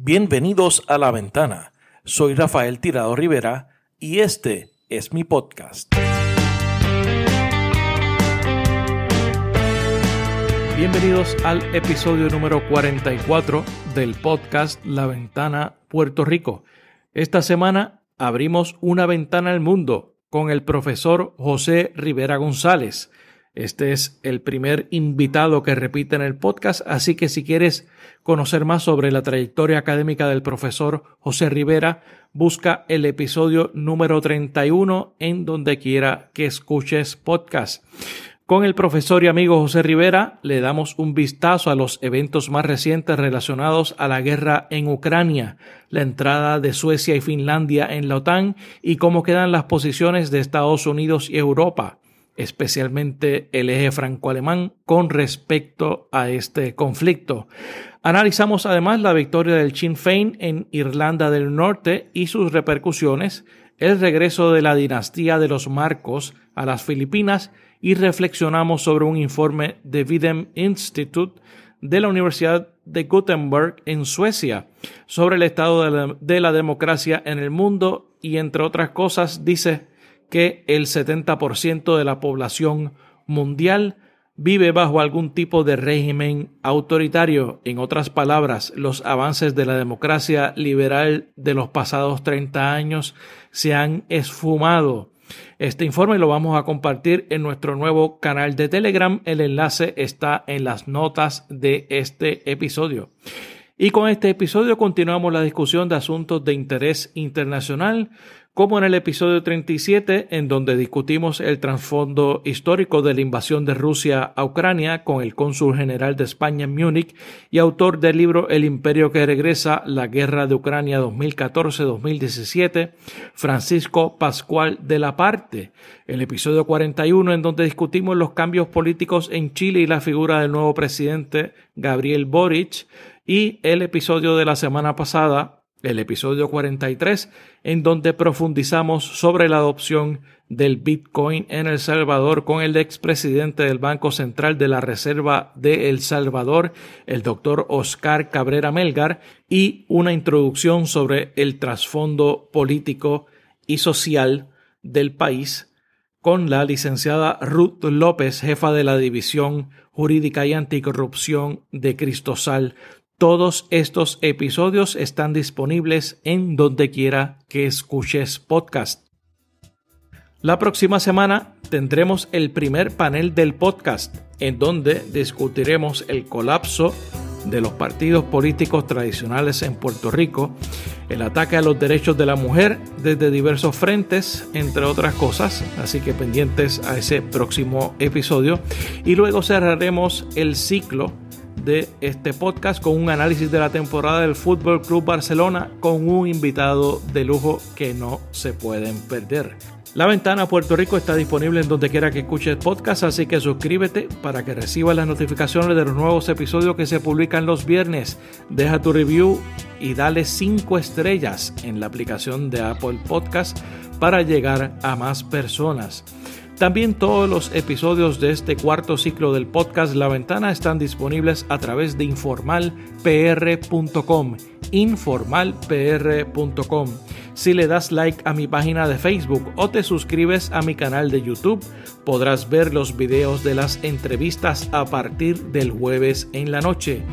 Bienvenidos a La Ventana. Soy Rafael Tirado Rivera y este es mi podcast. Bienvenidos al episodio número 44 del podcast La Ventana Puerto Rico. Esta semana abrimos una ventana al mundo con el profesor José Rivera González. Este es el primer invitado que repite en el podcast, así que si quieres conocer más sobre la trayectoria académica del profesor José Rivera, busca el episodio número 31 en donde quiera que escuches podcast. Con el profesor y amigo José Rivera le damos un vistazo a los eventos más recientes relacionados a la guerra en Ucrania, la entrada de Suecia y Finlandia en la OTAN y cómo quedan las posiciones de Estados Unidos y Europa especialmente el eje franco-alemán con respecto a este conflicto. Analizamos además la victoria del Sinn Féin en Irlanda del Norte y sus repercusiones, el regreso de la dinastía de los Marcos a las Filipinas y reflexionamos sobre un informe de Videm Institute de la Universidad de Gutenberg en Suecia sobre el estado de la democracia en el mundo y entre otras cosas dice que el 70% de la población mundial vive bajo algún tipo de régimen autoritario. En otras palabras, los avances de la democracia liberal de los pasados 30 años se han esfumado. Este informe lo vamos a compartir en nuestro nuevo canal de Telegram. El enlace está en las notas de este episodio. Y con este episodio continuamos la discusión de asuntos de interés internacional como en el episodio 37, en donde discutimos el trasfondo histórico de la invasión de Rusia a Ucrania con el cónsul general de España en Múnich y autor del libro El imperio que regresa, la guerra de Ucrania 2014-2017, Francisco Pascual de la Parte. El episodio 41, en donde discutimos los cambios políticos en Chile y la figura del nuevo presidente Gabriel Boric. Y el episodio de la semana pasada, el episodio 43, en donde profundizamos sobre la adopción del Bitcoin en El Salvador con el expresidente del Banco Central de la Reserva de El Salvador, el doctor Oscar Cabrera Melgar, y una introducción sobre el trasfondo político y social del país con la licenciada Ruth López, jefa de la División Jurídica y Anticorrupción de Cristosal todos estos episodios están disponibles en donde quiera que escuches podcast. La próxima semana tendremos el primer panel del podcast, en donde discutiremos el colapso de los partidos políticos tradicionales en Puerto Rico, el ataque a los derechos de la mujer desde diversos frentes, entre otras cosas, así que pendientes a ese próximo episodio. Y luego cerraremos el ciclo de este podcast con un análisis de la temporada del Fútbol Club Barcelona con un invitado de lujo que no se pueden perder. La ventana Puerto Rico está disponible en donde quiera que escuches podcast, así que suscríbete para que recibas las notificaciones de los nuevos episodios que se publican los viernes. Deja tu review y dale 5 estrellas en la aplicación de Apple Podcast para llegar a más personas. También todos los episodios de este cuarto ciclo del podcast La Ventana están disponibles a través de informalpr.com. Informalpr.com. Si le das like a mi página de Facebook o te suscribes a mi canal de YouTube, podrás ver los videos de las entrevistas a partir del jueves en la noche.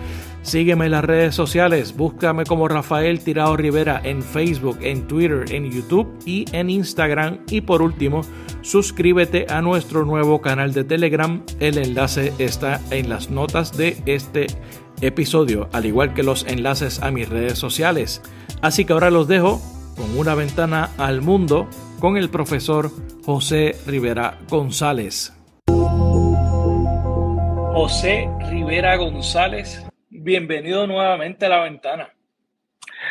Sígueme en las redes sociales, búscame como Rafael Tirado Rivera en Facebook, en Twitter, en YouTube y en Instagram. Y por último, suscríbete a nuestro nuevo canal de Telegram. El enlace está en las notas de este episodio, al igual que los enlaces a mis redes sociales. Así que ahora los dejo con una ventana al mundo con el profesor José Rivera González. José Rivera González bienvenido nuevamente a la ventana.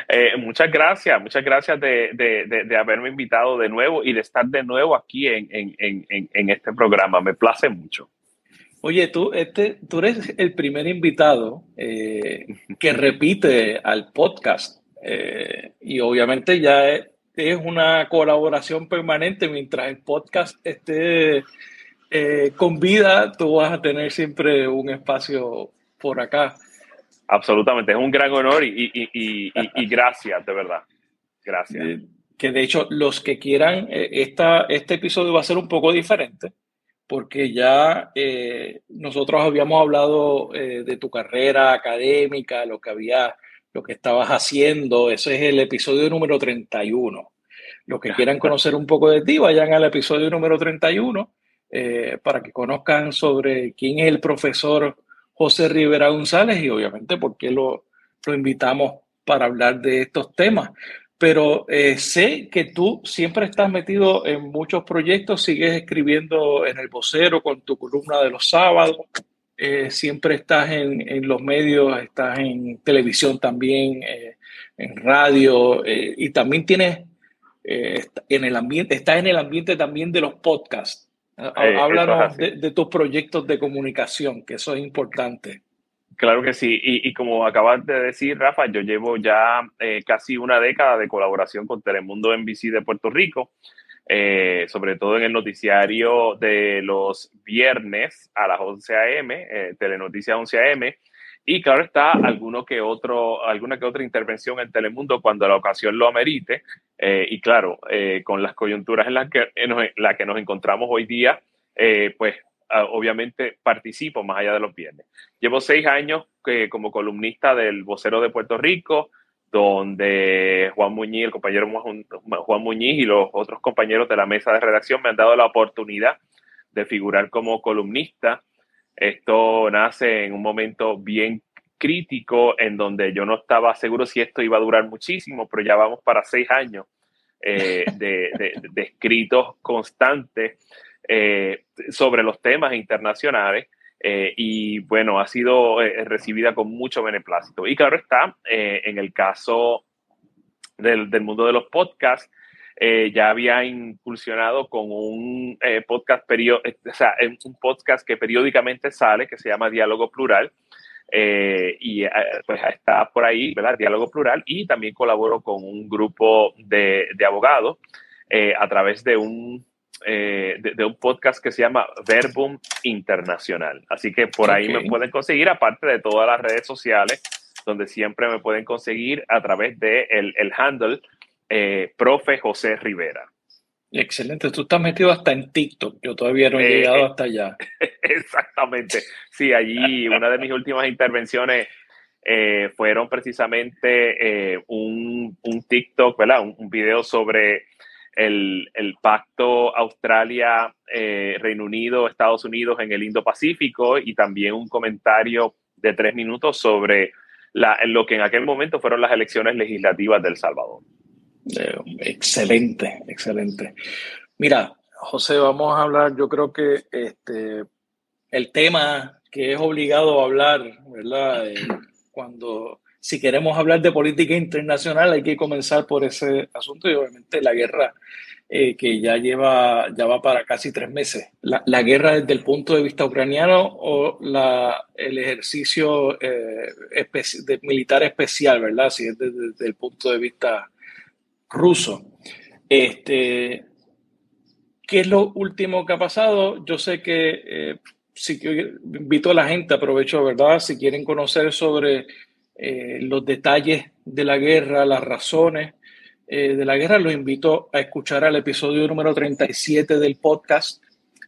Eh, muchas gracias, muchas gracias de, haberme invitado de nuevo y de estar de nuevo aquí en, este programa. Me place mucho. Oye, tú, este, tú eres el primer invitado eh, que repite al podcast eh, y obviamente ya es, una colaboración permanente mientras el podcast esté con vida, tú vas a tener siempre un espacio por acá. Absolutamente. Es un gran honor y, y, gracias, de verdad. Gracias. Eh, que de hecho, los que quieran, eh, esta, este episodio va a ser un poco diferente porque ya eh, nosotros habíamos hablado de tu carrera académica, lo que había, lo que estabas haciendo. Ese es el episodio número 31. Los que quieran conocer un poco de ti, vayan al episodio número 31 eh, para que conozcan sobre quién es el profesor José Rivera González y obviamente por qué lo, lo invitamos para hablar de estos temas. Pero eh, sé que tú siempre estás metido en muchos proyectos, sigues escribiendo en el vocero con tu columna de los sábados, eh, siempre estás en, en, los medios, estás en televisión también, en radio y también tienes en el ambiente, estás en el ambiente también de los podcasts. Eh, háblanos de, tus proyectos de comunicación, que eso es importante. Claro que sí, y, como acabas de decir, Rafa, yo llevo ya eh, casi una década de colaboración con Telemundo NBC de Puerto Rico, eh, sobre todo en el noticiario de los viernes a las 11 a.m., Telenoticias 11 a.m., y claro está, alguno que otro, alguna que otra intervención en Telemundo cuando la ocasión lo amerite. Eh, y claro, eh, con las coyunturas en las que, en la que nos encontramos hoy día, eh, pues obviamente participo más allá de los viernes. Llevo seis años como columnista del Vocero de Puerto Rico, donde Juan Muñiz, el compañero Juan Muñiz y los otros compañeros de la mesa de redacción me han dado la oportunidad de figurar como columnista esto nace en un momento bien crítico en donde yo no estaba seguro si esto iba a durar muchísimo, pero ya vamos para seis años eh, de, escritos constantes eh, sobre los temas internacionales. Eh, y bueno, ha sido recibida con mucho beneplácito. Y claro está, en el caso del, del mundo de los podcasts, eh, ya había incursionado con un eh, podcast eh, o sea, un podcast que periódicamente sale, que se llama Diálogo Plural. y pues está por ahí, ¿verdad? Diálogo Plural. Y también colaboro con un grupo de, de abogados a través de un, de, un podcast que se llama Verbum Internacional. Así que por ahí me pueden conseguir, aparte de todas las redes sociales, donde siempre me pueden conseguir a través de el, el handle eh, profe José Rivera. Excelente, tú estás metido hasta en TikTok, yo todavía no he eh, llegado hasta allá. Exactamente, sí, allí una de mis últimas intervenciones eh, fueron precisamente un, TikTok, ¿verdad? Un, video sobre el, pacto Australia-Reino Unido, Estados Unidos en el Indo-Pacífico y también un comentario de tres minutos sobre lo que en aquel momento fueron las elecciones legislativas del Salvador. Eh, excelente, excelente. Mira, José, vamos a hablar, yo creo que este, el tema que es obligado a hablar, ¿verdad? Eh, cuando, si queremos hablar de política internacional, hay que comenzar por ese asunto y obviamente la guerra eh, que ya lleva, ya va para casi tres meses. La, guerra desde el punto de vista ucraniano o la, el ejercicio de militar especial, ¿verdad? Si es desde el punto de vista ruso. Este, ¿Qué es lo último que ha pasado? Yo sé que eh, si invito a la gente, aprovecho, ¿verdad? Si quieren conocer sobre eh, los detalles de la guerra, las razones eh, de la guerra, los invito a escuchar al episodio número 37 del podcast,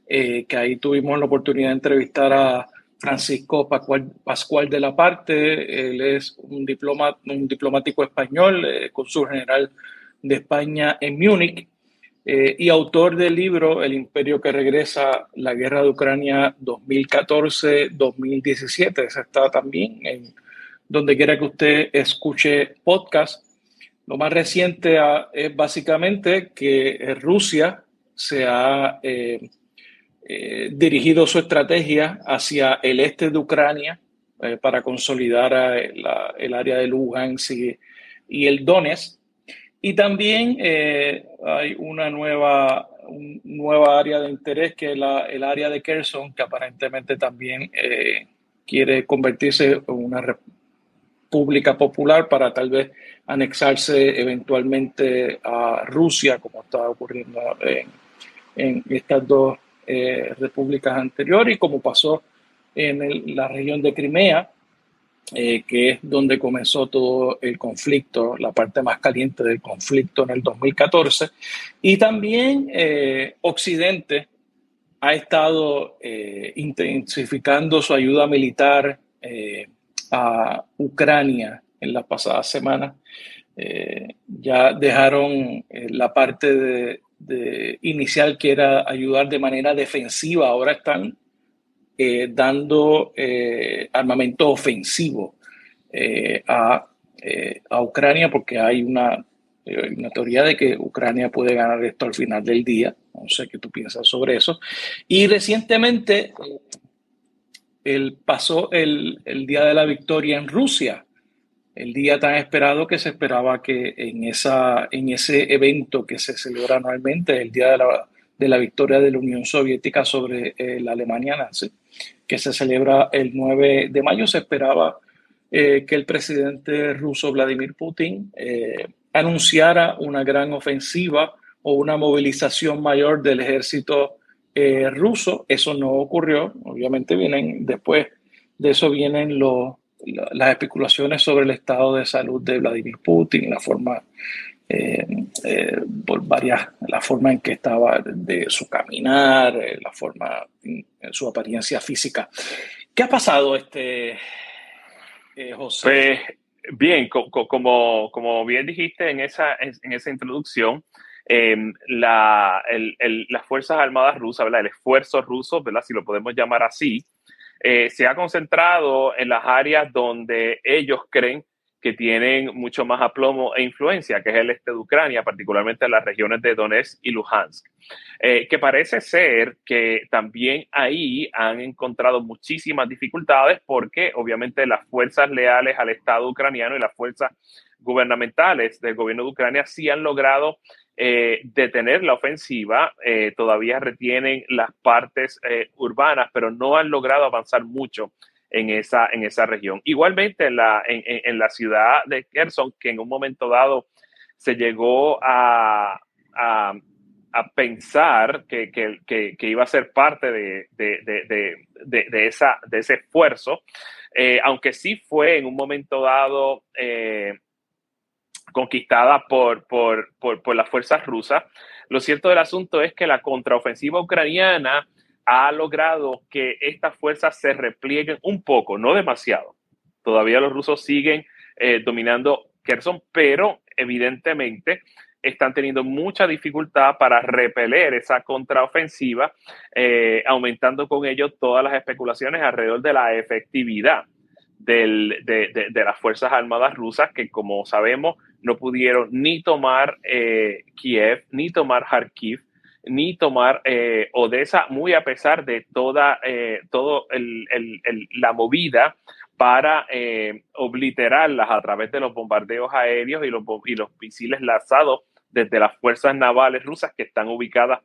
que ahí tuvimos la oportunidad de entrevistar a Francisco Pascual, de la Parte. Él es un, diploma, un diplomático español, consul general de España en Múnich eh, y autor del libro El imperio que regresa, la guerra de Ucrania 2014-2017. Ese está también en donde quiera que usted escuche podcast. Lo más reciente es básicamente que Rusia se ha eh, eh, dirigido su estrategia hacia el este de Ucrania para consolidar el área de Lugansk y, y el Donetsk y también eh, hay una nueva, nueva área de interés que es la, el área de Kherson, que aparentemente también eh, quiere convertirse en una república popular para tal vez anexarse eventualmente a Rusia, como está ocurriendo en, en estas dos eh, repúblicas anteriores y como pasó en la región de Crimea. Eh, que es donde comenzó todo el conflicto, la parte más caliente del conflicto en el 2014. Y también Occidente ha estado intensificando su ayuda militar a Ucrania en las pasadas semanas. ya dejaron la parte de, de inicial que era ayudar de manera defensiva, ahora están eh, dando eh, armamento ofensivo eh, a, a, Ucrania porque hay una, una, teoría de que Ucrania puede ganar esto al final del día. No sé qué tú piensas sobre eso. Y recientemente el, pasó el, el Día de la Victoria en Rusia el día tan esperado que se esperaba que en, esa, en ese evento que se celebra anualmente, el Día de la, de la Victoria de la Unión Soviética sobre eh, la Alemania nazi, que se celebra el 9 de mayo, se esperaba eh, que el presidente ruso Vladimir Putin eh, anunciara una gran ofensiva o una movilización mayor del ejército ruso. Eso no ocurrió, obviamente vienen después de eso vienen los las especulaciones sobre el estado de salud de Vladimir Putin, la forma, eh, eh, por varias, la forma en que estaba de su caminar, eh, la forma, su apariencia física. ¿Qué ha pasado, este José? Pues, bien, como, como bien dijiste en esa, en esa introducción, em, la, las Fuerzas Armadas rusas, el esfuerzo ruso, ¿verdad? si lo podemos llamar así, eh, se ha concentrado en las áreas donde ellos creen que tienen mucho más aplomo e influencia, que es el este de Ucrania, particularmente en las regiones de Donetsk y Luhansk, eh, que parece ser que también ahí han encontrado muchísimas dificultades porque obviamente las fuerzas leales al Estado ucraniano y las fuerzas gubernamentales del gobierno de Ucrania sí han logrado eh, detener la ofensiva, eh, todavía retienen las partes urbanas, pero no han logrado avanzar mucho en esa, en esa región. Igualmente en la, en, la ciudad de Kherson, que en un momento dado se llegó a, a, pensar que, que, que, iba a ser parte de, de, de, esa, de ese esfuerzo, aunque sí fue en un momento dado conquistada por, por, por, las fuerzas rusas. Lo cierto del asunto es que la contraofensiva ucraniana ha logrado que estas fuerzas se replieguen un poco, no demasiado. Todavía los rusos siguen eh, dominando Kherson, pero evidentemente están teniendo mucha dificultad para repeler esa contraofensiva, eh, aumentando con ello todas las especulaciones alrededor de la efectividad de, las Fuerzas Armadas rusas, que como sabemos no pudieron ni tomar eh, Kiev, ni tomar Kharkiv, ni tomar eh, Odessa, muy a pesar de toda eh, la movida para obliterarlas a través de los bombardeos aéreos y los, y los misiles lanzados desde las fuerzas navales rusas que están ubicadas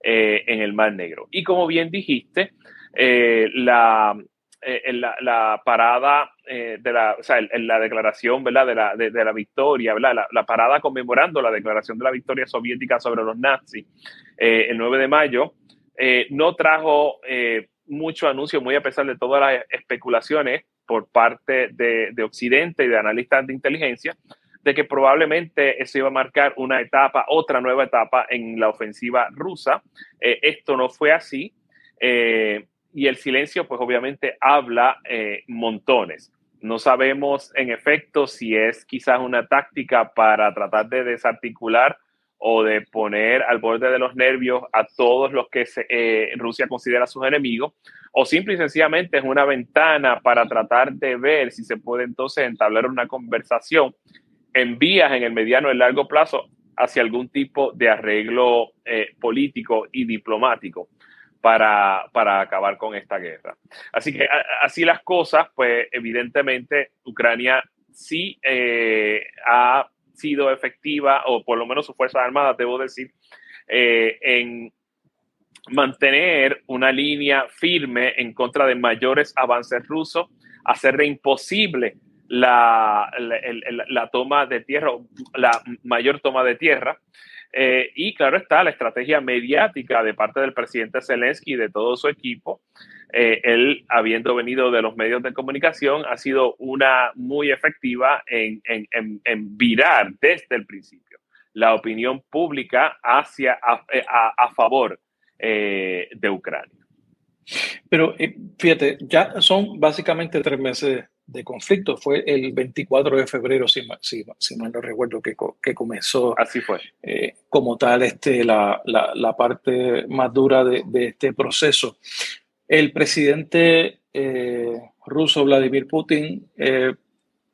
en el Mar Negro. Y como bien dijiste, la, eh, en la, parada eh, de la, o sea, en, la declaración, ¿verdad? De la, de, la victoria, ¿verdad? La, parada conmemorando la declaración de la victoria soviética sobre los nazis eh, el 9 de mayo, no trajo mucho anuncio, muy a pesar de todas las especulaciones por parte de, de Occidente y de analistas de inteligencia, de que probablemente eso iba a marcar una etapa, otra nueva etapa en la ofensiva rusa. esto no fue así. Eh, y el silencio pues obviamente habla eh, montones. No sabemos en efecto si es quizás una táctica para tratar de desarticular o de poner al borde de los nervios a todos los que eh, Rusia considera sus enemigos, o simple y sencillamente es una ventana para tratar de ver si se puede entonces entablar una conversación en vías en el mediano y largo plazo hacia algún tipo de arreglo eh, político y diplomático para, para acabar con esta guerra. Así que así las cosas, pues evidentemente Ucrania sí eh, ha sido efectiva, o por lo menos sus Fuerzas Armadas, debo decir, eh, en mantener una línea firme en contra de mayores avances rusos, hacer imposible la, la, la, toma de tierra, la mayor toma de tierra, eh, y claro está la estrategia mediática de parte del presidente Zelensky y de todo su equipo él, habiendo venido de los medios de comunicación, ha sido una muy efectiva en, en, virar desde el principio la opinión pública hacia a, favor de Ucrania. Pero fíjate, ya son básicamente tres meses de conflicto. Fue el 24 de febrero, si, si, si mal no recuerdo, que, que comenzó. Así fue. Eh, como tal, este, la, la, la, parte más dura de, de, este proceso. El presidente eh, ruso Vladimir Putin eh,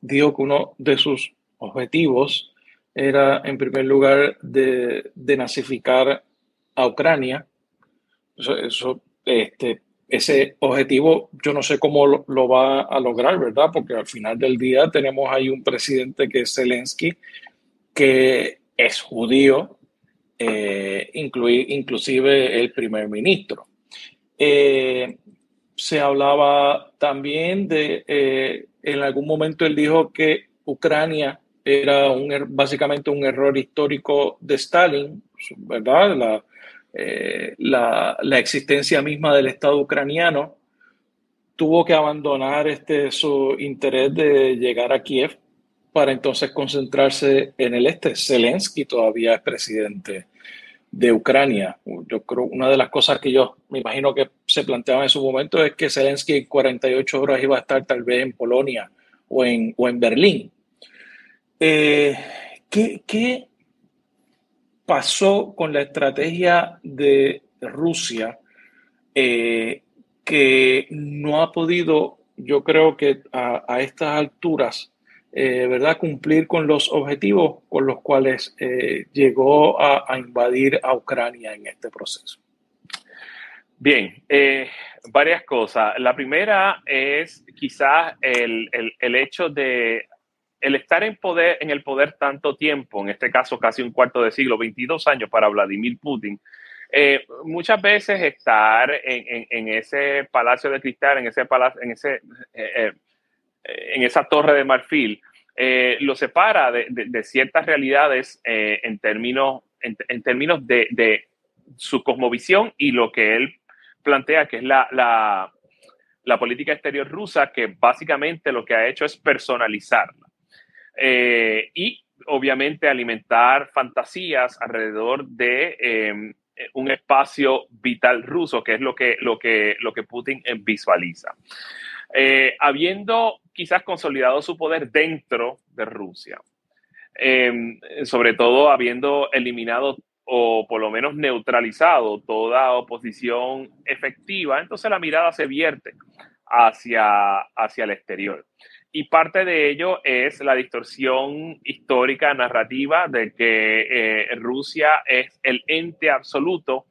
dijo que uno de sus objetivos era, en primer lugar, de, de nazificar a Ucrania. Eso, eso este, ese objetivo yo no sé cómo lo, va a lograr, ¿verdad? Porque al final del día tenemos ahí un presidente que es Zelensky, que es judío, eh, inclusive el primer ministro. Eh, se hablaba también de, eh, en algún momento él dijo que Ucrania era un, er, básicamente un error histórico de Stalin, ¿verdad? La, eh, la, existencia misma del Estado ucraniano, tuvo que abandonar este, su interés de llegar a Kiev para entonces concentrarse en el este. Zelensky todavía es presidente de Ucrania. Yo creo una de las cosas que yo me imagino que se planteaba en su momento es que Zelensky en 48 horas iba a estar tal vez en Polonia o en, o en Berlín. Eh, ¿qué, ¿Qué pasó con la estrategia de Rusia eh, que no ha podido, yo creo que a, estas alturas, eh, ¿verdad?, cumplir con los objetivos con los cuales eh, llegó a, invadir a Ucrania en este proceso. Bien, varias cosas. La primera es quizás el, el hecho de el estar en, poder, en el poder tanto tiempo, en este caso casi un cuarto de siglo, 22 años para Vladimir Putin, eh, muchas veces estar en, ese palacio de cristal, en ese en ese eh, eh, en esa torre de marfil, lo separa de, ciertas realidades en términos, en, términos de, su cosmovisión y lo que él plantea que es la, la, política exterior rusa, que básicamente lo que ha hecho es personalizarla. Eh, y obviamente alimentar fantasías alrededor de em, un espacio vital ruso, que es lo que, lo que, lo que Putin visualiza. Eh, habiendo quizás consolidado su poder dentro de Rusia, em, sobre todo habiendo eliminado o por lo menos neutralizado toda oposición efectiva, entonces la mirada se vierte hacia, hacia el exterior y parte de ello es la distorsión histórica narrativa de que eh, Rusia es el ente absoluto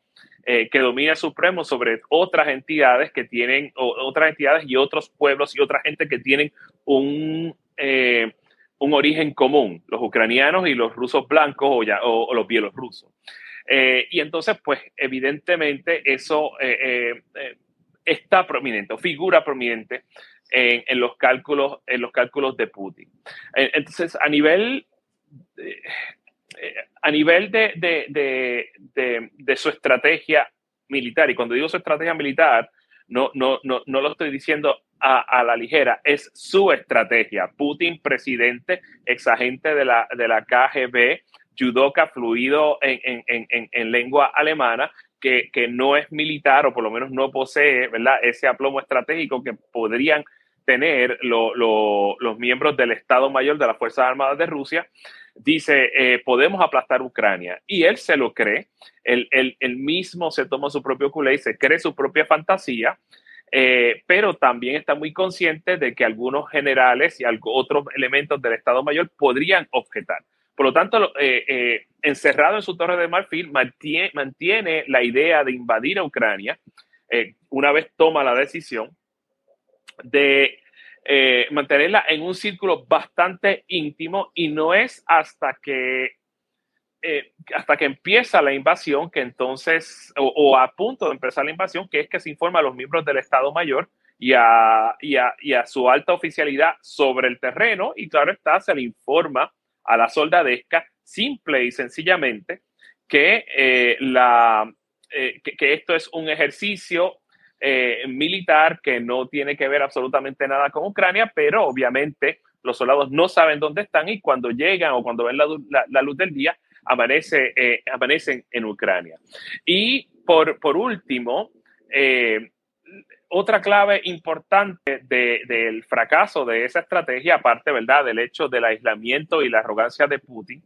eh, que domina supremo sobre otras entidades que tienen, otras entidades y otros pueblos y otra gente que tienen un, eh, un origen común, los ucranianos y los rusos blancos o, ya, o, los bielorrusos. y entonces, pues, evidentemente eso está prominente figura prominente en, los cálculos, en los cálculos de Putin. Entonces, a nivel, eh, a nivel de, de, de, de, su estrategia militar, y cuando digo su estrategia militar, no, no, no, no lo estoy diciendo a, a, la ligera, es su estrategia. Putin, presidente, exagente de la, de la KGB, judoka fluido en, en, en, en lengua alemana, que, que, no es militar o por lo menos no posee ¿verdad? ese aplomo estratégico que podrían tener los miembros del Estado Mayor de las Fuerzas Armadas de Rusia, dice, eh, podemos aplastar Ucrania. Y él se lo cree, él, mismo se toma su propio culé y se cree su propia fantasía, eh, pero también está muy consciente de que algunos generales y otros elementos del Estado Mayor podrían objetar. Por lo tanto, eh, encerrado en su torre de marfil, mantiene, mantiene la idea de invadir a Ucrania una vez toma la decisión de eh, mantenerla en un círculo bastante íntimo y no es hasta que eh, hasta que empieza la invasión, que entonces, o, a punto de empezar la invasión, que es que se informa a los miembros del Estado Mayor y a, y a, y a su alta oficialidad sobre el terreno, y claro está, se le informa a la soldadesca simple y sencillamente que, eh, la, que, que, esto es un ejercicio militar que no tiene que ver absolutamente nada con Ucrania, pero obviamente los soldados no saben dónde están y cuando llegan o cuando ven la, luz del día, amanece, amanecen en Ucrania. Y por, por último, otra clave importante del fracaso de esa estrategia, aparte, ¿verdad?, del hecho del aislamiento y la arrogancia de Putin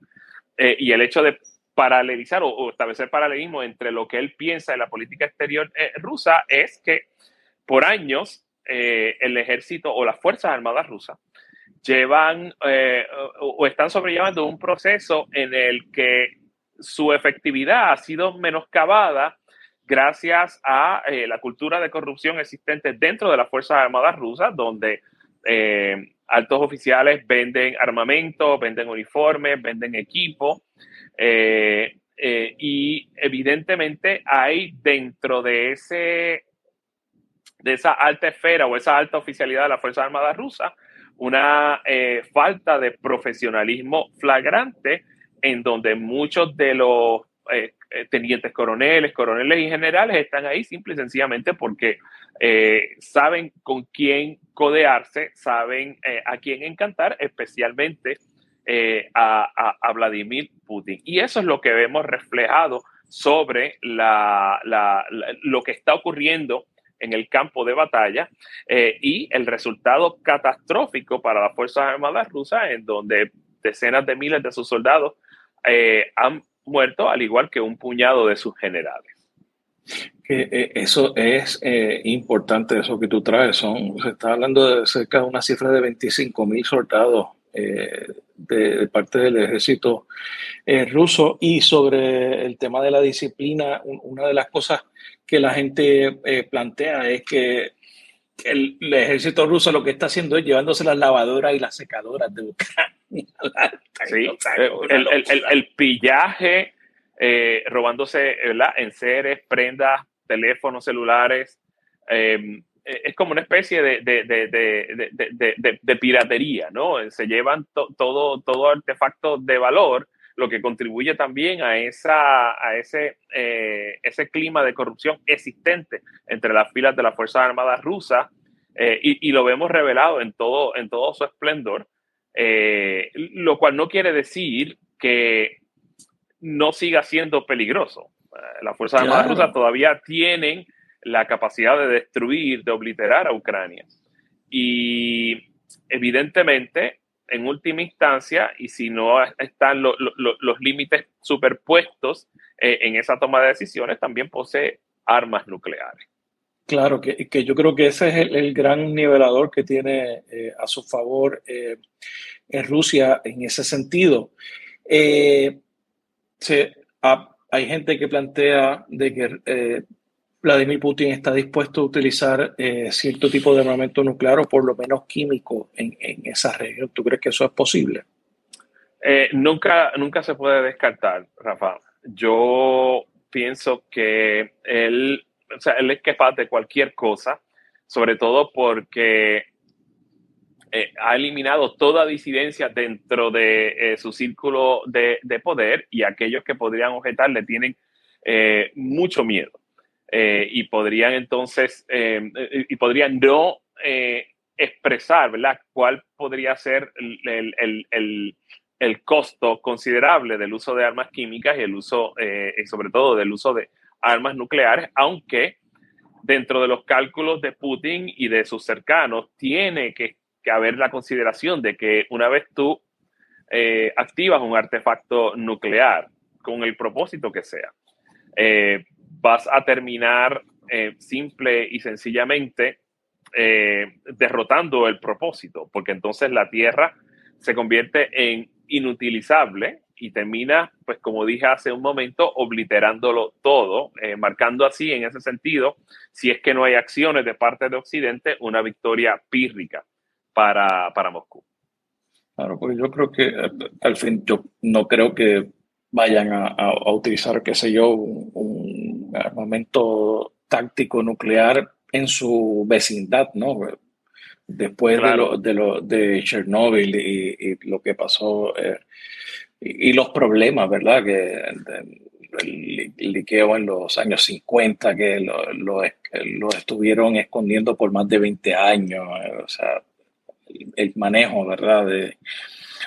eh, y el hecho de paralelizar o, establecer paralelismo entre lo que él piensa en la política exterior eh, rusa, es que por años eh, el ejército o las Fuerzas Armadas rusas llevan o están sobrellevando un proceso en el que su efectividad ha sido menoscabada gracias a eh, la cultura de corrupción existente dentro de las Fuerzas Armadas rusas, donde eh, altos oficiales venden armamento, venden uniformes, venden equipo. Eh, y evidentemente hay dentro de ese de esa alta esfera o esa alta oficialidad de las Fuerzas Armadas rusas una falta de profesionalismo flagrante en donde muchos de los eh, tenientes coroneles, coroneles y generales están ahí simple y sencillamente porque eh, saben con quién codearse, saben eh, a quién encantar, especialmente a, Vladimir Putin. Y eso es lo que vemos reflejado sobre lo que está ocurriendo en el campo de batalla y el resultado catastrófico para las Fuerzas Armadas rusas, en donde decenas de miles de sus soldados han muerto, al igual que un puñado de sus generales. Eh, eso es eh, importante, eso que tú traes. Se está hablando de cerca de una cifra de 25 mil soldados eh, de, parte del ejército ruso. Y sobre el tema de la disciplina, una de las cosas que la gente plantea es que el, ejército ruso lo que está haciendo es llevándose las lavadoras y las secadoras de Ucrania. Sí, el, el, el, pillaje, eh, robándose en seres, prendas, teléfonos celulares. Em, e, es como una especie de, de, de piratería, ¿no? Se llevan todo, todo artefacto de valor, lo que contribuye también a, esa, a ese, eh, ese clima de corrupción existente entre las filas de las Fuerzas Armadas rusas, eh, y, y, lo vemos revelado en todo, en todo su esplendor. Eh, lo cual no quiere decir que no siga siendo peligroso. Eh, las Fuerzas Armadas rusas todavía tienen la capacidad de destruir, de obliterar a Ucrania. Y evidentemente, en última instancia, y si no están los límites superpuestos eh, en esa toma de decisiones, también posee armas nucleares. Claro, que, que, yo creo que ese es el, gran nivelador que tiene eh, a su favor eh, en Rusia en ese sentido. Hay gente que plantea de que Vladimir Putin está dispuesto a utilizar cierto tipo de armamento nuclear o por lo menos químico en, en esa región. ¿Tú crees que eso es posible? nunca, nunca se puede descartar, Rafa. Yo pienso que él o sea, él es capaz de cualquier cosa, sobre todo porque eh, ha eliminado toda disidencia dentro de eh, su círculo de, poder y aquellos que podrían objetarle tienen eh, mucho miedo y podrían entonces, y podrían no expresar, ¿verdad?, cuál podría ser el, costo considerable del uso de armas químicas y el uso, sobre todo del uso de armas nucleares, aunque dentro de los cálculos de Putin y de sus cercanos tiene que, haber la consideración de que una vez tú eh, activas un artefacto nuclear con el propósito que sea, eh, vas a terminar eh, simple y sencillamente derrotando el propósito, porque entonces la Tierra se convierte en inutilizable y termina, pues como dije hace un momento, obliterándolo todo, eh, marcando así en ese sentido, si es que no hay acciones de parte de Occidente, una victoria pírrica para, para Moscú. Claro, porque yo creo que eh, al fin, yo no creo que vayan a, utilizar, qué sé yo, un, armamento táctico nuclear en su vecindad, ¿no? Después de, lo, de, lo, de Chernobyl y, lo que pasó eh, y, los problemas, ¿verdad? Que el, liqueo en los años 50, que lo estuvieron escondiendo por más de 20 años. O sea, el manejo, ¿verdad? De,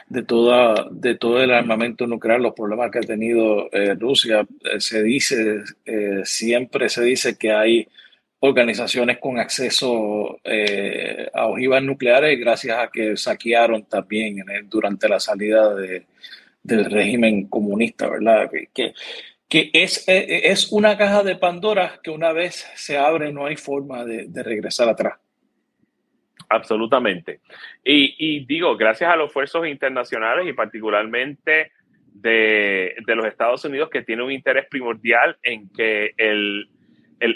de, toda, de todo el armamento nuclear, los problemas que ha tenido eh, Rusia. Eh, se dice, eh, siempre se dice que hay organizaciones con acceso a ojivas nucleares gracias a que saquearon también durante la salida de, del régimen comunista, ¿verdad? Que, que, es, es una caja de Pandora que una vez se abre no hay forma de regresar atrás. Absolutamente. Y, digo, gracias a los esfuerzos internacionales y particularmente de, los Estados Unidos que tiene un interés primordial en que el,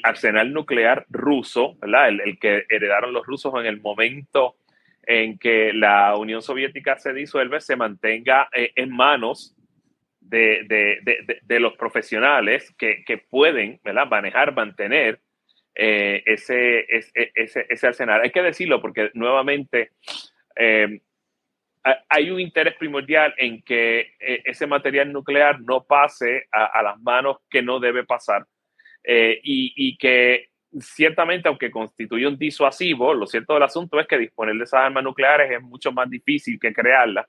arsenal nuclear ruso, ¿verdad? El, que heredaron los rusos en el momento en que la Unión Soviética se disuelve, se mantenga eh, en manos de, los profesionales que, que pueden ¿verdad? manejar, mantener eh, ese, ese, ese, ese. Hay que decirlo porque nuevamente eh, hay un interés primordial en que eh, ese material nuclear no pase a, las manos que no debe pasar y, y, que ciertamente, aunque constituye un disuasivo, lo cierto del asunto es que disponer de esas armas nucleares es mucho más difícil que crearlas.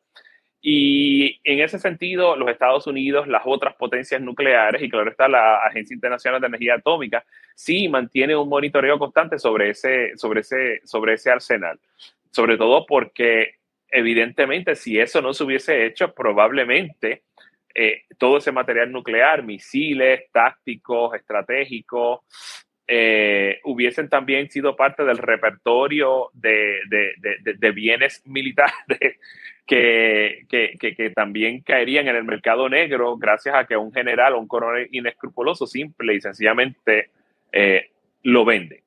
Y en ese sentido, los Estados Unidos, las otras potencias nucleares y claro está la Agencia Internacional de Energía Atómica, sí mantiene un monitoreo constante sobre ese, sobre ese, sobre ese arsenal. Sobre todo porque evidentemente si eso no se hubiese hecho, probablemente eh, todo ese material nuclear, misiles, tácticos, estratégicos, eh, hubiesen también sido parte del repertorio de, de, de bienes militares que, que, que, también caerían en el mercado negro gracias a que un general o un coronel inescrupuloso simple y sencillamente eh, lo vende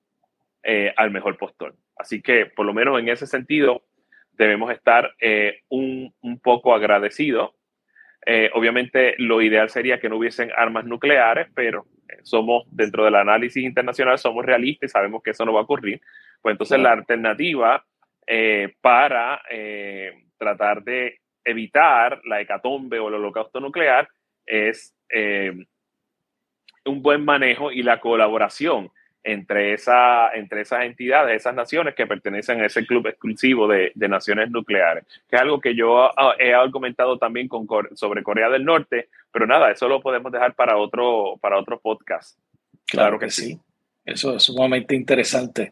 eh, al mejor postor. Así que por lo menos en ese sentido debemos estar eh, un, un, poco agradecidos. obviamente lo ideal sería que no hubiesen armas nucleares, pero somos dentro del análisis internacional, somos realistas y sabemos que eso no va a ocurrir. Pues entonces la alternativa para tratar de evitar la hecatombe o el holocausto nuclear es eh, un buen manejo y la colaboración entre, esa, entre esas entidades, esas naciones que pertenecen a ese club exclusivo de, naciones nucleares, que es algo que yo he argumentado también con, sobre Corea del Norte, pero nada, eso lo podemos dejar para otro, para otro podcast. Claro, que, sí. Eso es sumamente interesante.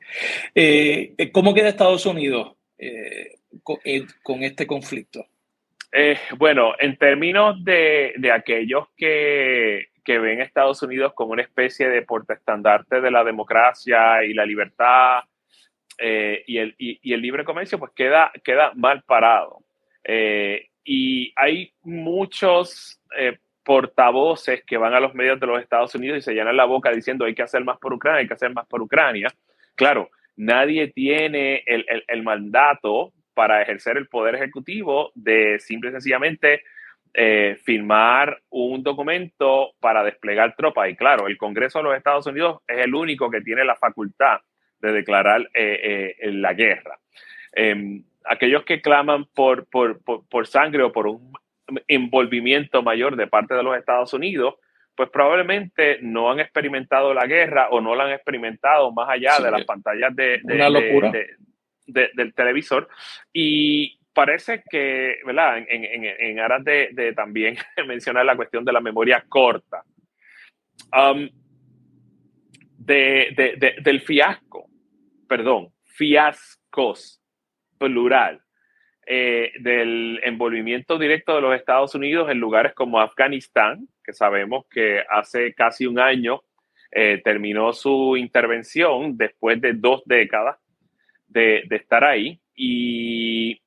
Eh, ¿Cómo queda Estados Unidos? Eh, eh, con, este conflicto? Eh, bueno, en términos de, de aquellos que, que, ven Estados Unidos como una especie de portaestandarte de la democracia y la libertad eh, y, el, y, el, libre comercio, pues queda, queda mal parado. y hay muchos portavoces que van a los medios de los Estados Unidos y se llenan la boca diciendo hay que hacer más por Ucrania, hay que hacer más por Ucrania. Claro, nadie tiene el, el, el mandato para ejercer el poder ejecutivo de simple y sencillamente eh, firmar un documento para desplegar tropas. Y claro, el Congreso de los Estados Unidos es el único que tiene la facultad de declarar eh, eh, la guerra. Em, aquellos que claman por, por, por, sangre o por un envolvimiento mayor de parte de los Estados Unidos, pues probablemente no han experimentado la guerra o no la han experimentado más allá de las pantallas de, locura del televisor. Y parece que, ¿verdad? En, aras de, también mencionar la cuestión de la memoria corta, um, de, del fiasco, perdón, fiascos, plural, eh, del envolvimiento directo de los Estados Unidos en lugares como Afganistán, que sabemos que hace casi un año eh, terminó su intervención después de dos décadas de, estar ahí y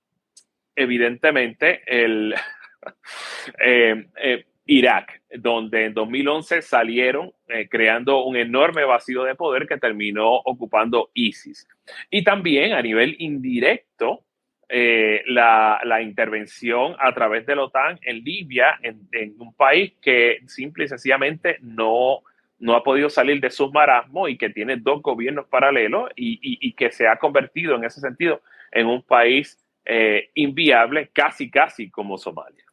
evidentemente el eh, eh, Irak, donde en 2011 salieron eh, creando un enorme vacío de poder que terminó ocupando ISIS. Y también a nivel indirecto, la, la, intervención a través de la OTAN en Libia, en, un país que simple y sencillamente no no ha podido salir de su marasmo y que tiene dos gobiernos paralelos y, que se ha convertido en ese sentido en un país eh, inviable, casi, casi como Somalia.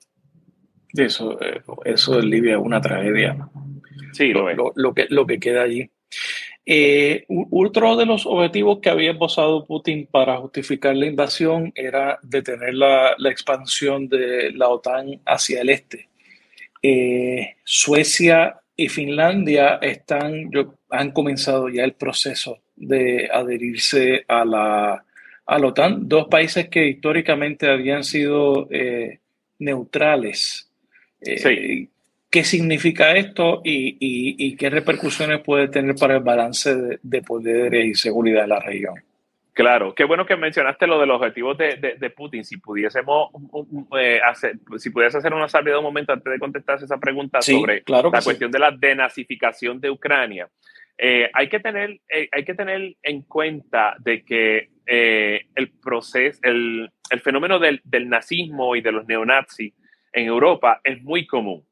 Eso, eh, eso en Libia es una tragedia. Sí, lo, lo, que, lo que queda allí. Eh, otro de los objetivos que había esbozado Putin para justificar la invasión era detener la, la expansión de la OTAN hacia el este. Eh, Suecia y Finlandia están, han comenzado ya el proceso de adherirse a la, a la OTAN, dos países que históricamente habían sido eh, neutrales. sí. ¿Qué significa esto y, qué repercusiones puede tener para el balance de, poder y seguridad en la región? Claro, qué bueno que mencionaste lo de los objetivos de, Putin. Si pudiésemos eh, hacer, si pudiese hacer una salida un momento antes de contestar esa pregunta sobre la cuestión de la denazificación de Ucrania. Eh, hay, que tener, eh, hay que tener en cuenta de que el proceso, el, fenómeno del, del nazismo y de los neonazis en Europa es muy común.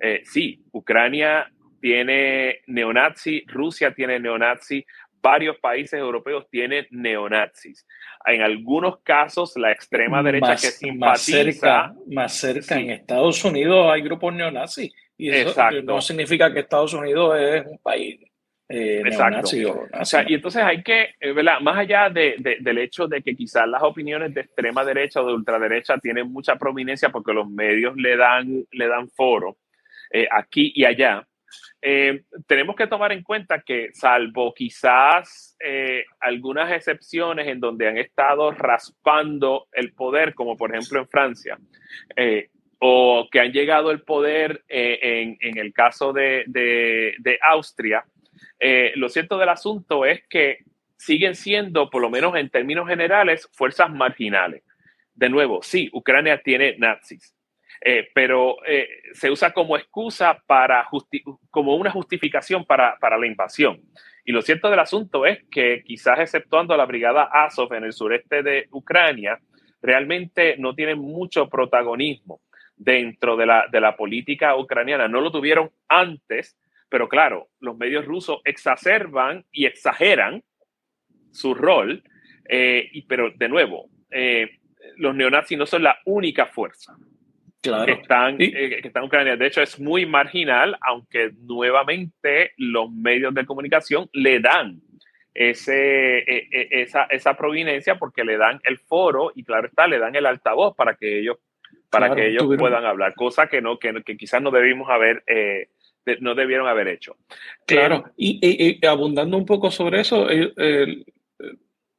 Eh, sí, Ucrania tiene neonazi, Rusia tiene neonazi, varios países europeos tienen neonazis. En algunos casos, la extrema derecha que simpatiza... Más cerca, más cerca en Estados Unidos hay grupos neonazis. Y eso no significa que Estados Unidos es un país eh, neonazi o, y entonces hay que, eh, ¿verdad? Más allá de, del hecho de que quizás las opiniones de extrema derecha o de ultraderecha tienen mucha prominencia porque los medios le dan, le dan foro, eh, aquí y allá, eh, tenemos que tomar en cuenta que salvo quizás algunas excepciones en donde han estado raspando el poder, como por ejemplo en Francia, o que han llegado al poder en, en, el caso de, de, de Austria, lo cierto del asunto es que siguen siendo, por lo menos en términos generales, fuerzas marginales. De nuevo, sí, Ucrania tiene nazis, eh, pero eh, se usa como excusa para como una justificación para, la invasión. Y lo cierto del asunto es que quizás exceptuando la brigada Azov en el sureste de Ucrania, realmente no tienen mucho protagonismo dentro de la política ucraniana. No lo tuvieron antes, pero claro, los medios rusos exacerban y exageran su rol, eh, y, pero de nuevo, los neonazis no son la única fuerza que, están, eh, que están en Ucrania. De hecho, es muy marginal, aunque nuevamente los medios de comunicación le dan ese, e, e, esa, esa providencia porque le dan el foro y claro está, le dan el altavoz para que ellos, para que ellos puedan hablar, cosa que, no, que, que quizás no debimos haber... Eh, no debieron haber hecho. Claro, eh, y, abundando un poco sobre eso,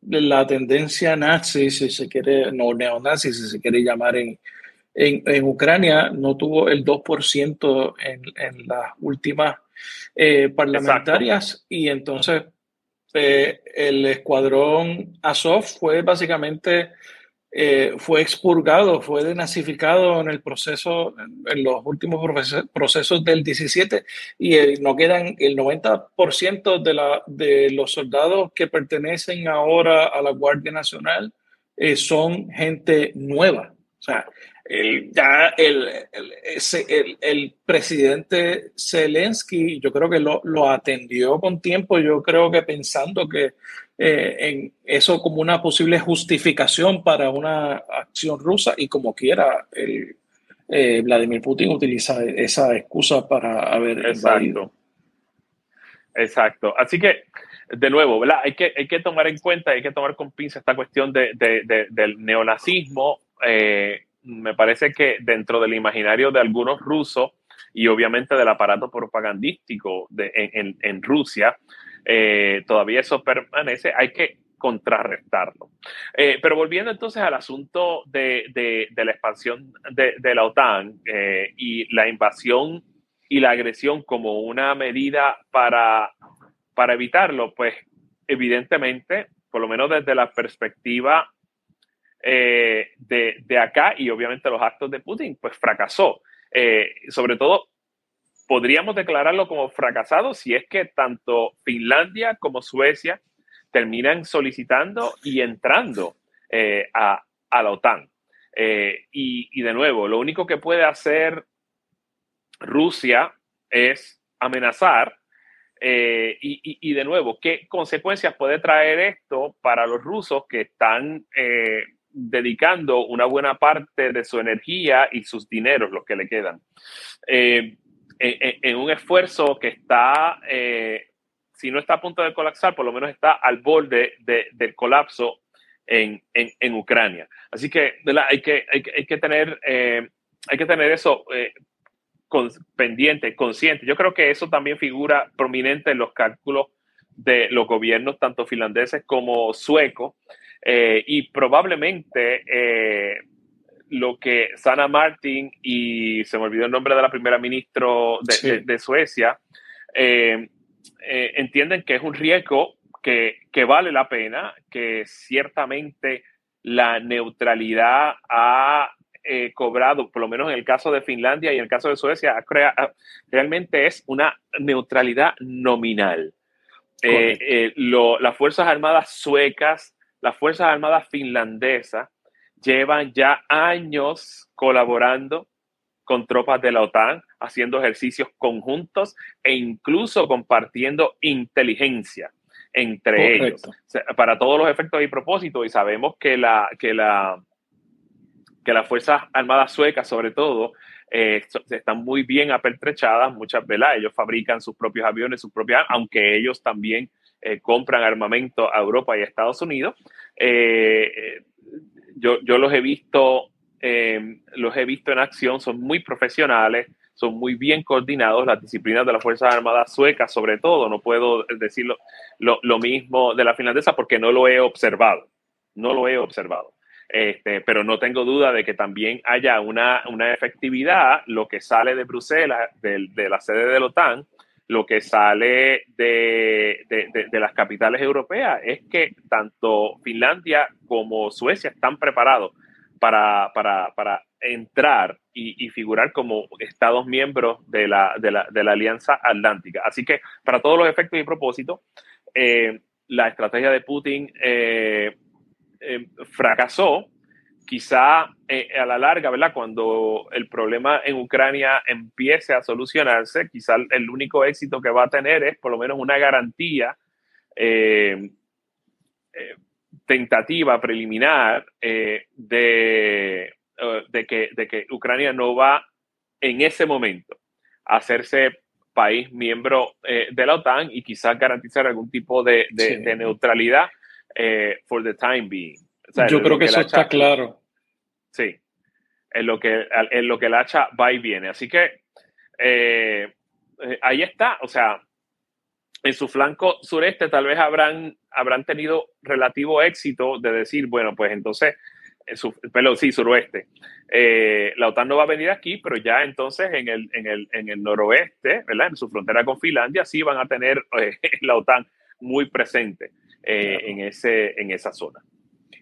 la tendencia nazi, si se quiere, no neonazi, si se quiere llamar en, en, Ucrania no tuvo el 2% en, en, las últimas eh, parlamentarias y entonces eh, el escuadrón Azov fue básicamente eh, fue expurgado, fue denazificado en el proceso, en los últimos procesos del 17 y no quedan el 90% de, la, de los soldados que pertenecen ahora a la Guardia Nacional son gente nueva. O sea, el, ya el, el, el, presidente Zelensky, yo creo que lo, lo, atendió con tiempo, yo creo que pensando que eh, en eso como una posible justificación para una acción rusa y como quiera, el, eh, Vladimir Putin utiliza esa excusa para haber Exacto. Exacto. Así que, de nuevo. Hay que, hay que tomar en cuenta, hay que tomar con pinza esta cuestión de, de, del neonazismo. Eh, me parece que dentro del imaginario de algunos rusos y obviamente del aparato propagandístico de, en, en, Rusia, eh, todavía eso permanece, hay que contrarrestarlo. Eh, pero volviendo entonces al asunto de, de, la expansión de, la OTAN eh, y la invasión y la agresión como una medida para, para evitarlo, pues evidentemente, por lo menos desde la perspectiva de, acá y obviamente los actos de Putin, pues fracasó. Sobre todo, podríamos declararlo como fracasado si es que tanto Finlandia como Suecia terminan solicitando y entrando eh, a, la OTAN. Y, de nuevo, lo único que puede hacer Rusia es amenazar. y, de nuevo, ¿qué consecuencias puede traer esto para los rusos que están dedicando una buena parte de su energía y sus dineros, los que le quedan, eh, en, un esfuerzo que está eh, si no está a punto de colapsar, por lo menos está al borde del colapso en, Ucrania. Así que, Hay, que hay, tener, eh, hay que tener eso eh, pendiente, consciente. Yo creo que eso también figura prominente en los cálculos de los gobiernos, tanto finlandeses como suecos, y probablemente lo que Sana Martin y se me olvidó el nombre de la primera ministra de, Suecia, entienden que es un riesgo que, que, vale la pena, que ciertamente la neutralidad ha eh, cobrado, por lo menos en el caso de Finlandia y en el caso de Suecia, realmente es una neutralidad nominal. Eh, eh, las Fuerzas Armadas suecas, las Fuerzas Armadas finlandesas llevan ya años colaborando con tropas de la OTAN, haciendo ejercicios conjuntos e incluso compartiendo inteligencia entre ellos, para todos los efectos y propósitos. Y sabemos que, la, que, la, que las Fuerzas Armadas suecas, sobre todo, eh, están muy bien apertrechadas, muchas veces ellos fabrican sus propios aviones, sus propias, aunque ellos también eh, compran armamento a Europa y a Estados Unidos. Eh, yo, yo los he visto, los he visto en acción, son muy profesionales, son muy bien coordinados, las disciplinas de las Fuerzas Armadas suecas sobre todo, no puedo decir lo, mismo de la finlandesa porque no lo he observado, no lo he observado. Este, pero no tengo duda de que también haya una, una efectividad, lo que sale de Bruselas, de, de, la sede de la OTAN, lo que sale de, de, las capitales europeas, es que tanto Finlandia como Suecia están preparados para, para, para entrar y, figurar como Estados miembros de la, de, la, de la, Alianza Atlántica. Así que, para todos los efectos y propósitos, eh, la estrategia de Putin eh, eh, fracasó. Quizá a la larga, ¿verdad? Cuando el problema en Ucrania empiece a solucionarse, quizá el único éxito que va a tener es por lo menos una garantía tentativa preliminar de eh, de, que, de que Ucrania no va en ese momento a hacerse país miembro eh, de la OTAN y quizás garantizar algún tipo de, de, neutralidad eh, for the time being. Yo creo que, eso está claro. Sí, en lo, que, en lo que el hacha va y viene. Así que ahí está, o sea, en su flanco sureste tal vez habrán, habrán tenido relativo éxito de decir, bueno, pues entonces su, sí, suroeste. Eh, la OTAN no va a venir aquí, pero ya entonces en el, en el, en el noroeste, ¿verdad? En su frontera con Finlandia, sí van a tener eh, la OTAN muy presente eh, en, ese, en esa zona.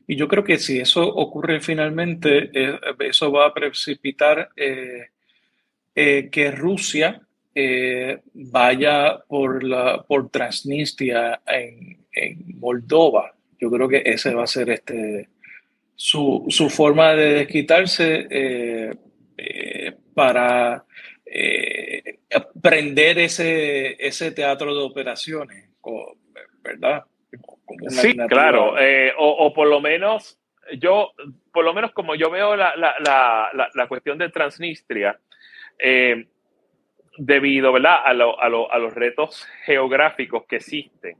Y yo creo que si eso ocurre finalmente, eso va a precipitar que Rusia vaya por, la, por Transnistria en, en Moldova. Yo creo que ese va a ser este, su, su forma de desquitarse eh, eh, para eh, prender ese, ese teatro de operaciones, ¿verdad? Sí, claro, o, o, por lo menos yo, por lo menos como yo veo la, la, la, la cuestión de Transnistria, debido ¿verdad? A, lo, a, lo, a, los retos geográficos que existen,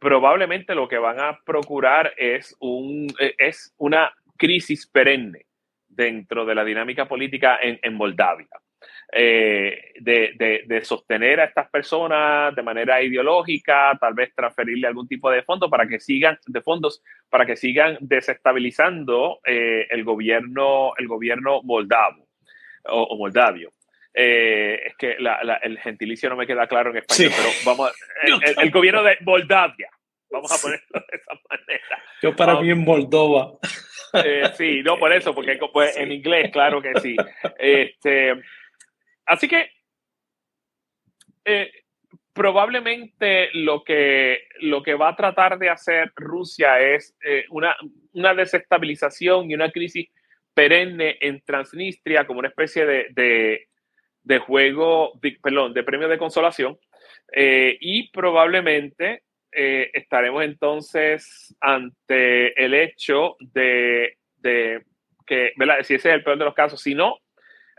probablemente lo que van a procurar es, un, eh, es una crisis perenne dentro de la dinámica política en, en Moldavia. Eh, de, de, sostener a estas personas de manera ideológica, tal vez transferirle algún tipo de fondo para que sigan, de fondos, para que sigan desestabilizando eh, el gobierno, el gobierno moldavo o moldavio. Eh, es que el gentilicio no me queda claro en español, pero vamos, el, el, gobierno de Moldavia, vamos a ponerlo de esa manera. Yo para mí en Moldova. Sí, no por eso, porque pues, en inglés, claro que sí. Este, así que eh, probablemente lo que, lo que va a tratar de hacer Rusia es una, una desestabilización y una crisis perenne en Transnistria como una especie de de juego, perdón, de premio de consolación. Eh, y probablemente eh, estaremos entonces ante el hecho de, de que. Si ese es el peor de los casos, si no,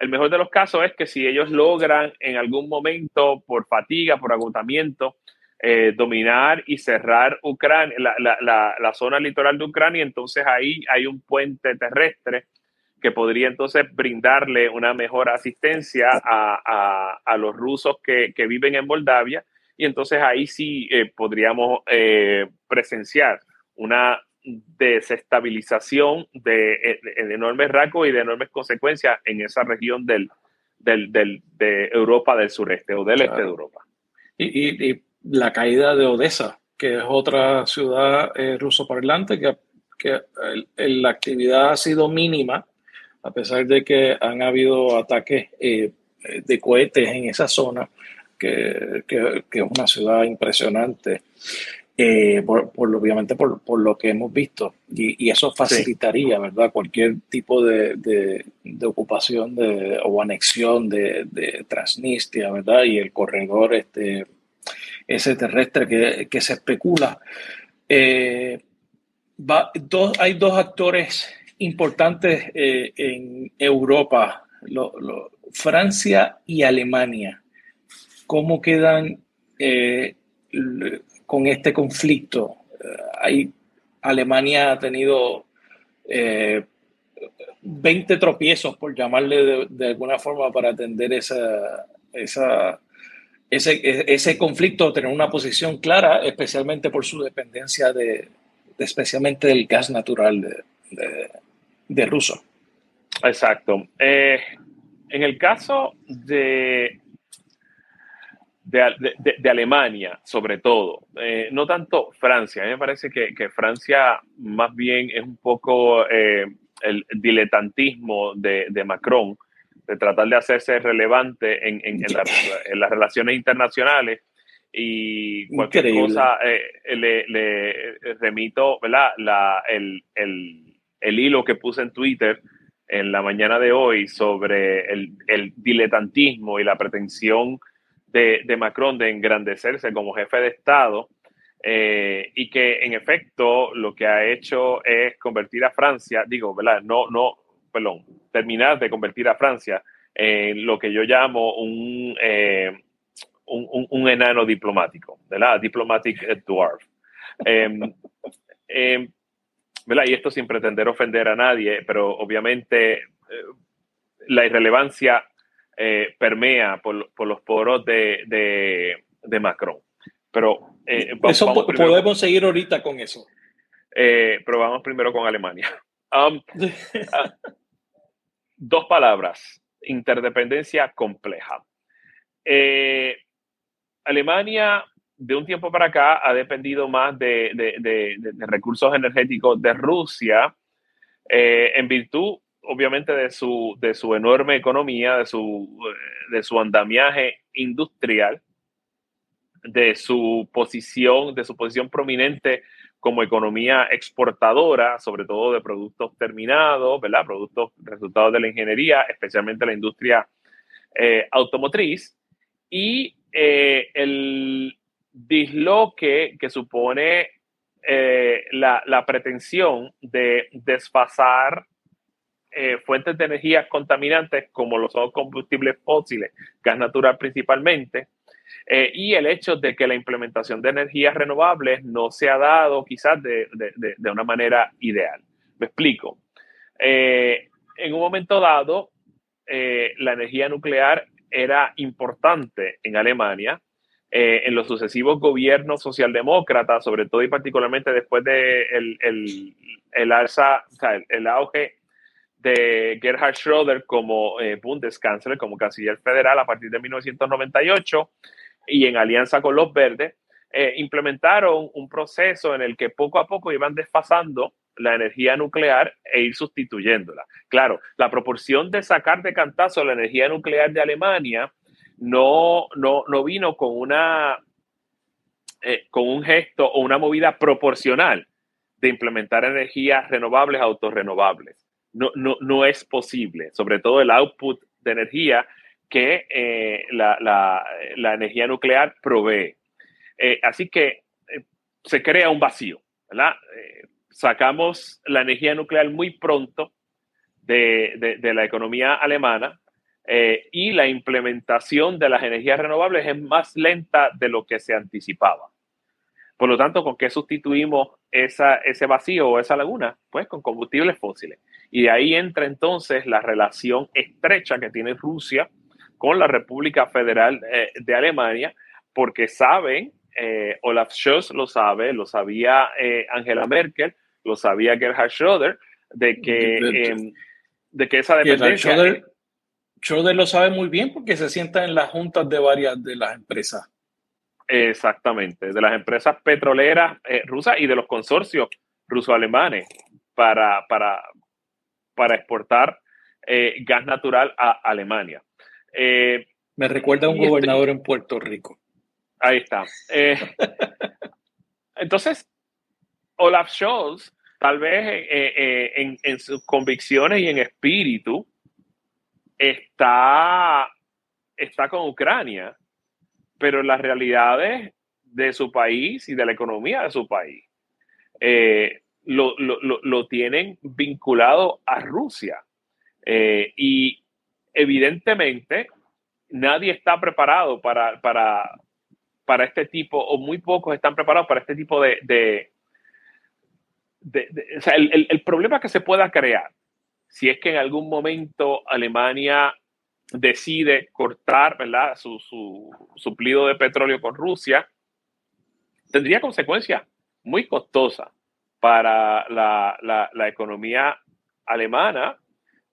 el mejor de los casos es que si ellos logran en algún momento, por fatiga, por agotamiento, eh, dominar y cerrar Ucrania, la, zona litoral de Ucrania, entonces ahí hay un puente terrestre que podría entonces brindarle una mejor asistencia a, los rusos que, viven en Moldavia. Y entonces ahí sí eh, podríamos eh, presenciar una desestabilización de, enormes rasgos y de enormes consecuencias en esa región del, de Europa del sureste o del este de Europa. y, la caída de Odessa, que es otra ciudad eh, ruso parlante que, que la actividad ha sido mínima, a pesar de que han habido ataques eh, de cohetes en esa zona, que, que, es una ciudad impresionante. Eh, por, obviamente por, por, lo que hemos visto y, y eso facilitaría verdad cualquier tipo de, de, de ocupación de, o anexión de, de, Transnistria verdad y el corredor este ese terrestre que, se especula. Eh, hay dos actores importantes eh, en Europa, Francia y Alemania. ¿Cómo quedan con este conflicto? Hay, Alemania ha tenido 20 tropiezos, por llamarle de, alguna forma, para atender esa, ese, ese conflicto, tener una posición clara, especialmente por su dependencia de, especialmente del gas natural de, de, ruso. Exacto. Eh, en el caso de, de, Alemania, sobre todo, eh, no tanto Francia, a mí me parece que, que Francia más bien es un poco eh, el diletantismo de, Macron de tratar de hacerse relevante en, en, las relaciones internacionales. Y cualquier cosa eh, le, remito La, el, el, hilo que puse en Twitter en la mañana de hoy sobre el, el diletantismo y la pretensión de, de, Macron de engrandecerse como jefe de Estado eh, y que en efecto lo que ha hecho es convertir a Francia, digo, ¿verdad? No, no, perdón, terminar de convertir a Francia en lo que yo llamo un, eh, un, enano diplomático, ¿verdad? Diplomatic dwarf. Em, em, ¿verdad? Y esto sin pretender ofender a nadie, pero obviamente eh, la irrelevancia eh, permea por, los poros de, Macron. Pero eso podemos seguir ahorita con eso. pero vamos primero con Alemania. Um, ah, dos palabras, interdependencia compleja. Eh, Alemania de un tiempo para acá ha dependido más de, recursos energéticos de Rusia eh, en virtud, obviamente, de su, de su enorme economía, de su, de su andamiaje industrial, de su posición, de su posición prominente como economía exportadora, sobre todo de productos terminados, ¿verdad? Productos resultados de la ingeniería, especialmente la industria eh, automotriz, y eh, el disloque que supone eh, la, la, pretensión de desfasar fuentes de energía contaminantes como los combustibles fósiles, gas natural principalmente, eh, y el hecho de que la implementación de energías renovables no se ha dado quizás de, una manera ideal. Me explico. Eh, en un momento dado, eh, la energía nuclear era importante en Alemania. en los sucesivos gobiernos socialdemócratas, sobre todo y particularmente después del de el, alza, el, auge de Gerhard Schröder como Bundeskanzler, como canciller federal a partir de 1998, y en alianza con los verdes, eh, implementaron un proceso en el que poco a poco iban desfasando la energía nuclear e ir sustituyéndola. Claro, la proporción de sacar de cantazo la energía nuclear de Alemania no, no, no vino con, una, eh, con un gesto o una movida proporcional de implementar energías renovables, autorrenovables. No, no, no es posible, sobre todo el output de energía que eh, la, energía nuclear provee. Eh, así que eh, se crea un vacío, sacamos la energía nuclear muy pronto de, la economía alemana, y la implementación de las energías renovables es más lenta de lo que se anticipaba. Por lo tanto, ¿con qué sustituimos esa, ese vacío o esa laguna? Pues con combustibles fósiles. Y de ahí entra entonces la relación estrecha que tiene Rusia con la República Federal eh, de Alemania, porque saben, eh, Olaf Scholz lo sabe, lo sabía Angela Merkel, lo sabía Gerhard Schröder, de que, em, de que esa dependencia... Schroeder lo sabe muy bien porque se sienta en las juntas de varias de las empresas. Exactamente, de las empresas petroleras eh, rusas y de los consorcios ruso-alemanes para, para, para exportar eh, gas natural a Alemania. Eh, Me recuerda a un este gobernador en Puerto Rico. Ahí está. entonces, Olaf Scholz, tal vez en, en sus convicciones y en espíritu, está, está con Ucrania, pero las realidades de su país y de la economía de su país eh, lo, tienen vinculado a Rusia. Eh, y evidentemente nadie está preparado para, para, para, este tipo, o muy pocos están preparados para este tipo de... de, sea, el, el problema que se pueda crear si es que en algún momento Alemania decide cortar ¿verdad? Su, su suplido de petróleo con Rusia, tendría consecuencias muy costosas para la, la, economía alemana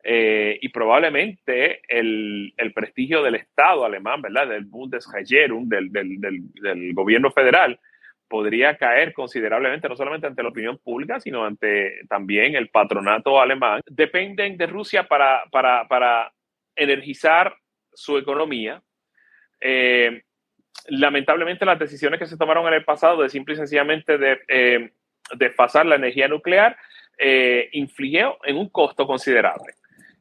eh, y probablemente el, el, prestigio del Estado alemán, ¿verdad? Del Bundesregierung, del, del, del gobierno federal, podría caer considerablemente, no solamente ante la opinión pública, sino ante también el patronato alemán. Dependen de Rusia para, para, para energizar su economía. Eh, lamentablemente las decisiones que se tomaron en el pasado de simple y sencillamente de eh, desfasar la energía nuclear eh, influyó en un costo considerable.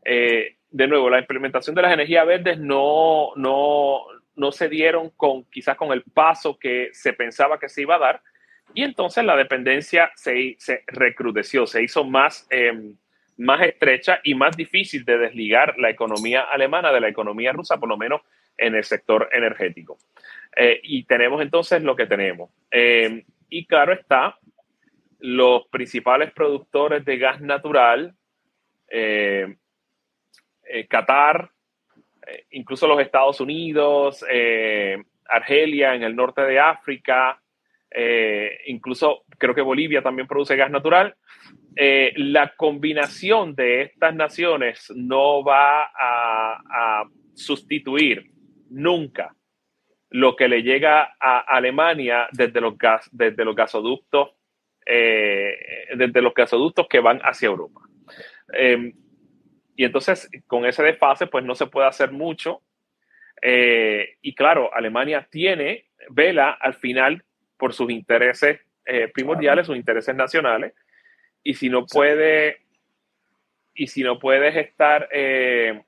Eh, de nuevo, la implementación de las energías verdes no, no, no se dieron con quizás con el paso que se pensaba que se iba a dar y entonces la dependencia se, se recrudeció, se hizo más, em, más estrecha y más difícil de desligar la economía alemana de la economía rusa, por lo menos en el sector energético. Eh, y tenemos entonces lo que tenemos. Em, y claro está, los principales productores de gas natural, eh, eh, Qatar, eh, incluso los Estados Unidos, eh, Argelia en el norte de África, eh, incluso creo que Bolivia también produce gas natural. La combinación de estas naciones no va a, sustituir nunca lo que le llega a Alemania desde los, gas, desde los gasoductos, desde los gasoductos que van hacia Europa. Y entonces, con ese desfase, pues no se puede hacer mucho. Eh, y claro, Alemania tiene, vela al final por sus intereses eh, primordiales, sus intereses nacionales. Y si no puede, y si no puedes estar, eh,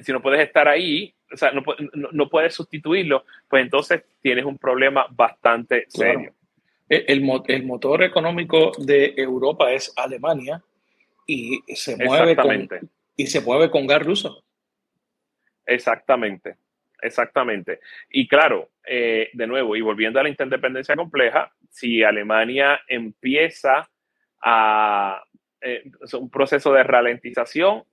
si no puedes estar ahí, o sea, no, no, puedes sustituirlo, pues entonces tienes un problema bastante serio. El, el, motor económico de Europa es Alemania y se mueve con, y se mueve con gas ruso. Exactamente, exactamente. Y claro, eh, de nuevo, y volviendo a la interdependencia compleja, si Alemania empieza a eh, un proceso de ralentización,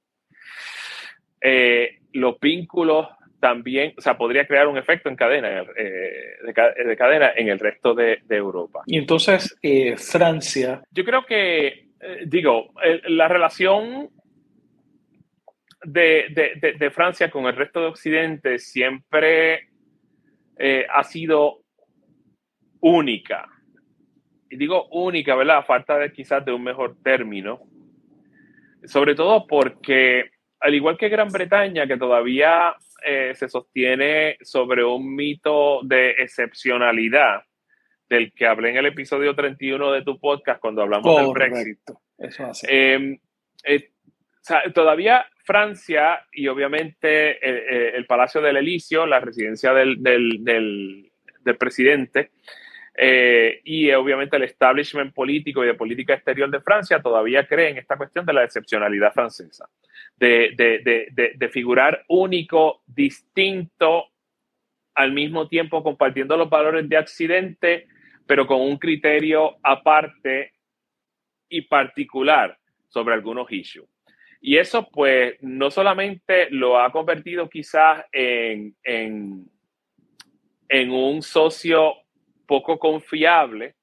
eh, los vínculos también, o sea, podría crear un efecto en cadena, de, cadena en el resto de, de Europa. Y entonces, Francia. Yo creo que eh, digo, la relación de, Francia con el resto de Occidente siempre eh, ha sido única. Y digo única, ¿verdad? A falta de quizás de un mejor término. Sobre todo porque, al igual que Gran Bretaña, que todavía eh, se sostiene sobre un mito de excepcionalidad, del que hablé en el episodio 31 de tu podcast cuando hablamos del Brexit. Eso hace. Em, eh, todavía Francia y obviamente el, Palacio del Elíseo, la residencia del, del, del, presidente, Eh, y obviamente el establishment político y de política exterior de Francia todavía cree en esta cuestión de la excepcionalidad francesa, de, de, de, de figurar único, distinto, al mismo tiempo compartiendo los valores de accidente, pero con un criterio aparte y particular sobre algunos issues. Y eso pues no solamente lo ha convertido quizás en, en, en un socio poco confiable,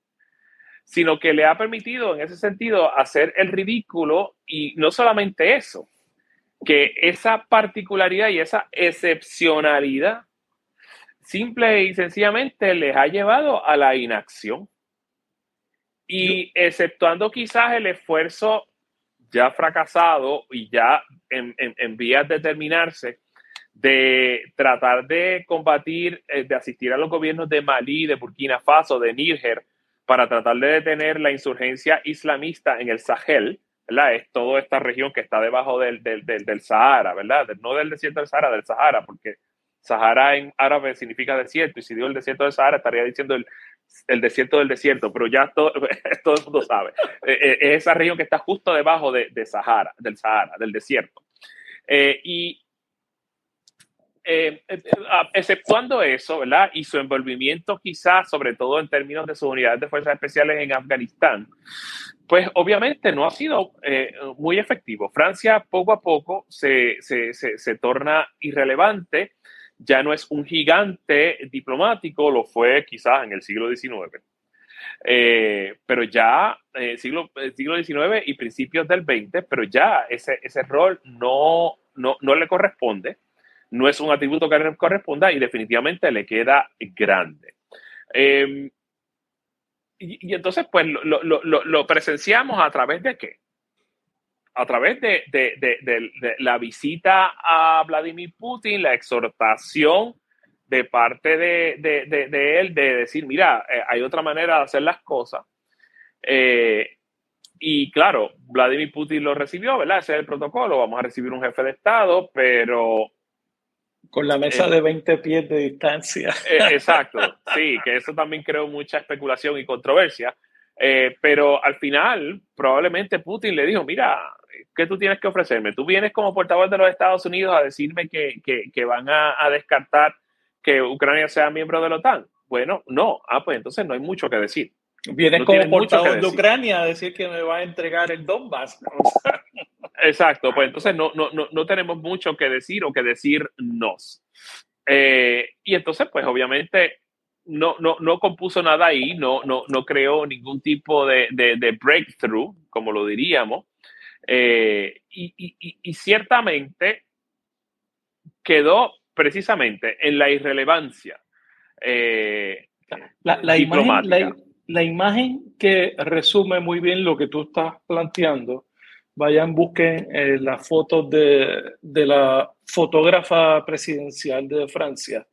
sino que le ha permitido en ese sentido hacer el ridículo y no solamente eso, que esa particularidad y esa excepcionalidad simple y sencillamente les ha llevado a la inacción. Y exceptuando quizás el esfuerzo ya fracasado y ya en, en, vías de terminarse de tratar de combatir, eh, de asistir a los gobiernos de Malí, de Burkina Faso, de Níger, para tratar de detener la insurgencia islamista en el Sahel, ¿verdad? Es toda esta región que está debajo del, del, del, del Sahara, ¿verdad? No del desierto del Sahara, del Sahara, porque Sahara en árabe significa desierto, y si digo el desierto del Sahara, estaría diciendo el, el desierto del desierto, pero ya todo, todo el mundo sabe. Eh, eh, es esa región que está justo debajo de, de Sahara, del Sahara, del desierto. Eh, y eh, exceptuando eso, ¿verdad? Y su envolvimiento quizás, sobre todo en términos de sus unidades de fuerzas especiales en Afganistán, pues obviamente no ha sido eh, muy efectivo. Francia poco a poco se, se, se, torna irrelevante ya no es un gigante diplomático, lo fue quizás en el siglo XIX. Eh, pero ya eh, siglo, siglo XIX y principios del XX, pero ya ese, ese rol no, no, no, le corresponde, no es un atributo que corresponda y definitivamente le queda grande. Eh, y, entonces, pues lo, lo, lo, lo, presenciamos a través de qué? a través de, de, de, de, la visita a Vladimir Putin, la exhortación de parte de, él de decir, mira, eh, hay otra manera de hacer las cosas. Eh, y claro, Vladimir Putin lo recibió, ¿verdad? Ese es el protocolo, vamos a recibir un jefe de Estado, pero... Con la mesa eh, de 20 pies de distancia. Eh, exacto, sí, que eso también creó mucha especulación y controversia. Eh, pero al final, probablemente Putin le dijo, mira, ¿qué tú tienes que ofrecerme? Tú vienes como portavoz de los Estados Unidos a decirme que, que, que van a, a, descartar que Ucrania sea miembro de la OTAN. Bueno, no. Ah, pues entonces no hay mucho que decir. Vienes no como portavoz de Ucrania a decir que me va a entregar el Donbass. Exacto, pues entonces no, no, no, no tenemos mucho que decir o que decirnos. Eh, y entonces, pues obviamente no, no, no compuso nada ahí, no, no, no creó ningún tipo de, de, de breakthrough, como lo diríamos. Eh, y, y, y, ciertamente quedó precisamente en la irrelevancia eh, la, la, imagen, la, la, imagen, que resume muy bien lo que tú estás planteando. Vayan, busquen eh, las fotos de, de, la fotógrafa presidencial de Francia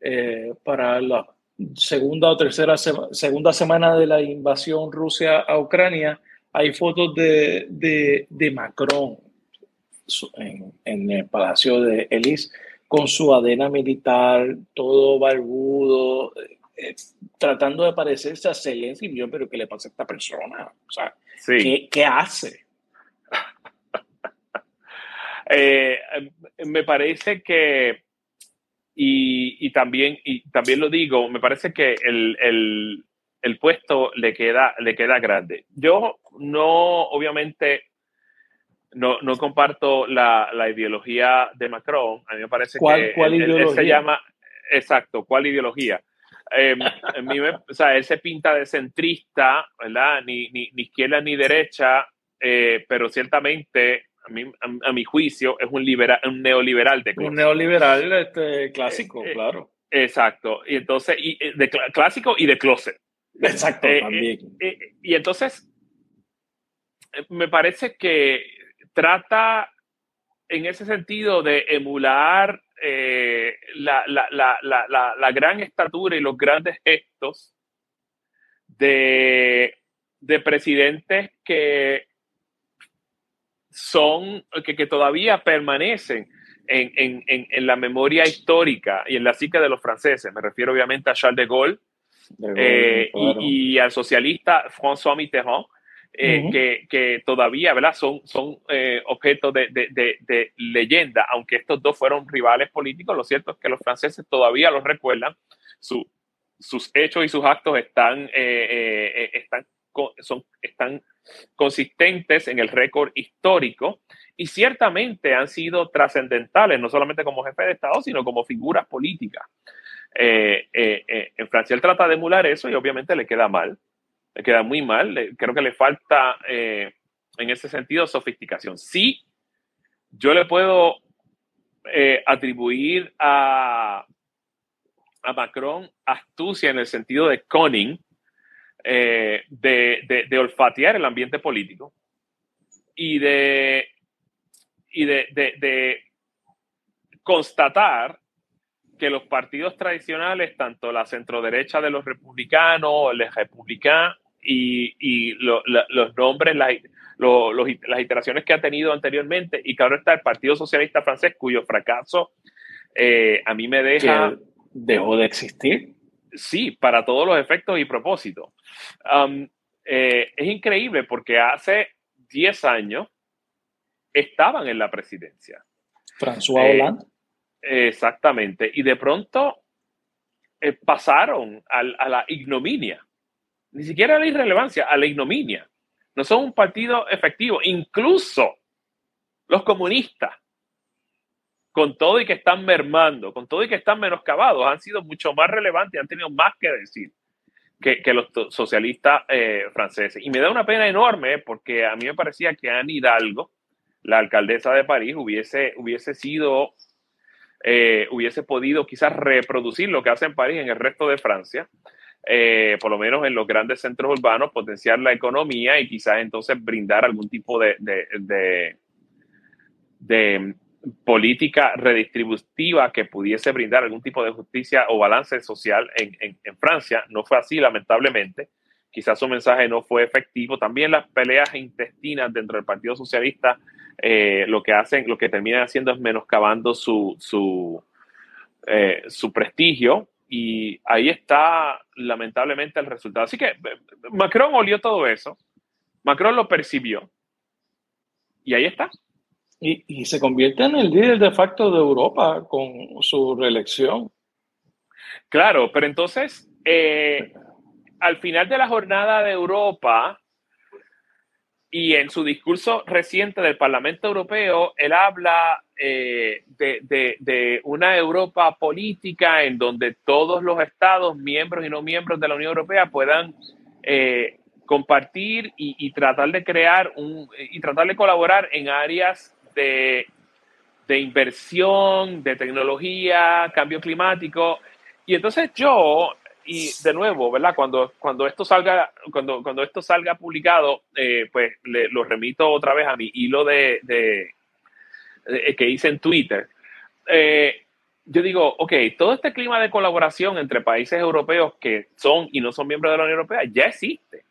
eh, para la segunda o tercera sema, segunda semana de la invasión Rusia a Ucrania hay fotos de, de, de Macron en, en, el Palacio de Elis con su adena militar, todo barbudo, eh, tratando de parecerse a Zelensky. Yo, pero ¿qué le pasa a esta persona? O sea, sí. ¿qué, ¿qué, hace? Eh, me parece que, y, y, también, y también lo digo, me parece que el, el el puesto le queda, le queda grande. Yo no, obviamente, no, no comparto la, la, ideología de Macron. A mí me parece ¿Cuál, que ¿cuál él, ideología? Él se llama, exacto, ¿cuál ideología? Eh, mí me, o sea, él se pinta de centrista, ¿verdad? Ni, ni, ni izquierda ni derecha, eh, pero ciertamente a, mí, a, a, mi juicio es un, libera, un neoliberal de closet. Un neoliberal este, clásico, eh, claro. Exacto. Y entonces, y, de clásico y de closet. Exacto, eh, también. Eh, eh, y entonces, me parece que trata en ese sentido de emular eh, la, la, la, la, gran estatura y los grandes gestos de, de presidentes que son, que, que todavía permanecen en, en, en, en, la memoria histórica y en la psique de los franceses. Me refiero obviamente a Charles de Gaulle, eh, y, al socialista François Mitterrand, eh, que, que, todavía ¿verdad? son, son eh, objeto de, de, de, leyenda, aunque estos dos fueron rivales políticos, lo cierto es que los franceses todavía los recuerdan, su, sus hechos y sus actos están, están, son, están consistentes en el récord histórico y ciertamente han sido trascendentales, no solamente como jefe de Estado, sino como figuras políticas. Eh, eh, eh, en Francia él trata de emular eso y obviamente le queda mal, le queda muy mal, creo que le falta en ese sentido sofisticación. Sí, yo le puedo atribuir a, a Macron astucia en el sentido de conning, de, de, de olfatear el ambiente político y de y de, de, constatar que los partidos tradicionales, tanto la centroderecha de los republicanos, el republicano y, y los nombres, las, las iteraciones que ha tenido anteriormente, y claro está el Partido Socialista Francés, cuyo fracaso eh, a mí me deja... ¿Dejó de existir? Sí, para todos los efectos y propósitos. Um, eh, es increíble porque hace 10 años estaban en la presidencia. François eh, Hollande. exactamente. Y de pronto eh, pasaron a, la ignominia. Ni siquiera a la irrelevancia, a la ignominia. No son un partido efectivo. Incluso los comunistas, con todo y que están mermando, con todo y que están menoscabados, han sido mucho más relevantes, han tenido más que decir que, los socialistas eh, franceses. Y me da una pena enorme porque a mí me parecía que Anne Hidalgo, la alcaldesa de París hubiese, hubiese sido, eh, hubiese podido quizás reproducir lo que hace en París en el resto de Francia, eh, por lo menos en los grandes centros urbanos, potenciar la economía y quizás entonces brindar algún tipo de, de, de, política redistributiva que pudiese brindar algún tipo de justicia o balance social en, en, Francia. No fue así, lamentablemente quizás su mensaje no fue efectivo. También las peleas intestinas dentro del Partido Socialista eh, lo que hacen, lo que terminan haciendo es menoscabando su, su, eh, su prestigio y ahí está lamentablemente el resultado. Así que eh, Macron olió todo eso, Macron lo percibió y ahí está. Y, se convierte en el líder de facto de Europa con su reelección. Claro, pero entonces, al final de la jornada de Europa, y en su discurso reciente del Parlamento Europeo, él habla eh, de, una Europa política en donde todos los estados, miembros y no miembros de la Unión Europea, puedan eh, compartir y, tratar de crear un, y tratar de colaborar en áreas de, de inversión, de tecnología, cambio climático. Y entonces yo y de nuevo, ¿verdad? Cuando, cuando, esto, salga, cuando, cuando esto salga publicado, eh, pues le, lo remito otra vez a mi hilo de, de, que hice en Twitter. Eh, yo digo, ok, todo este clima de colaboración entre países europeos que son y no son miembros de la Unión Europea ya existe.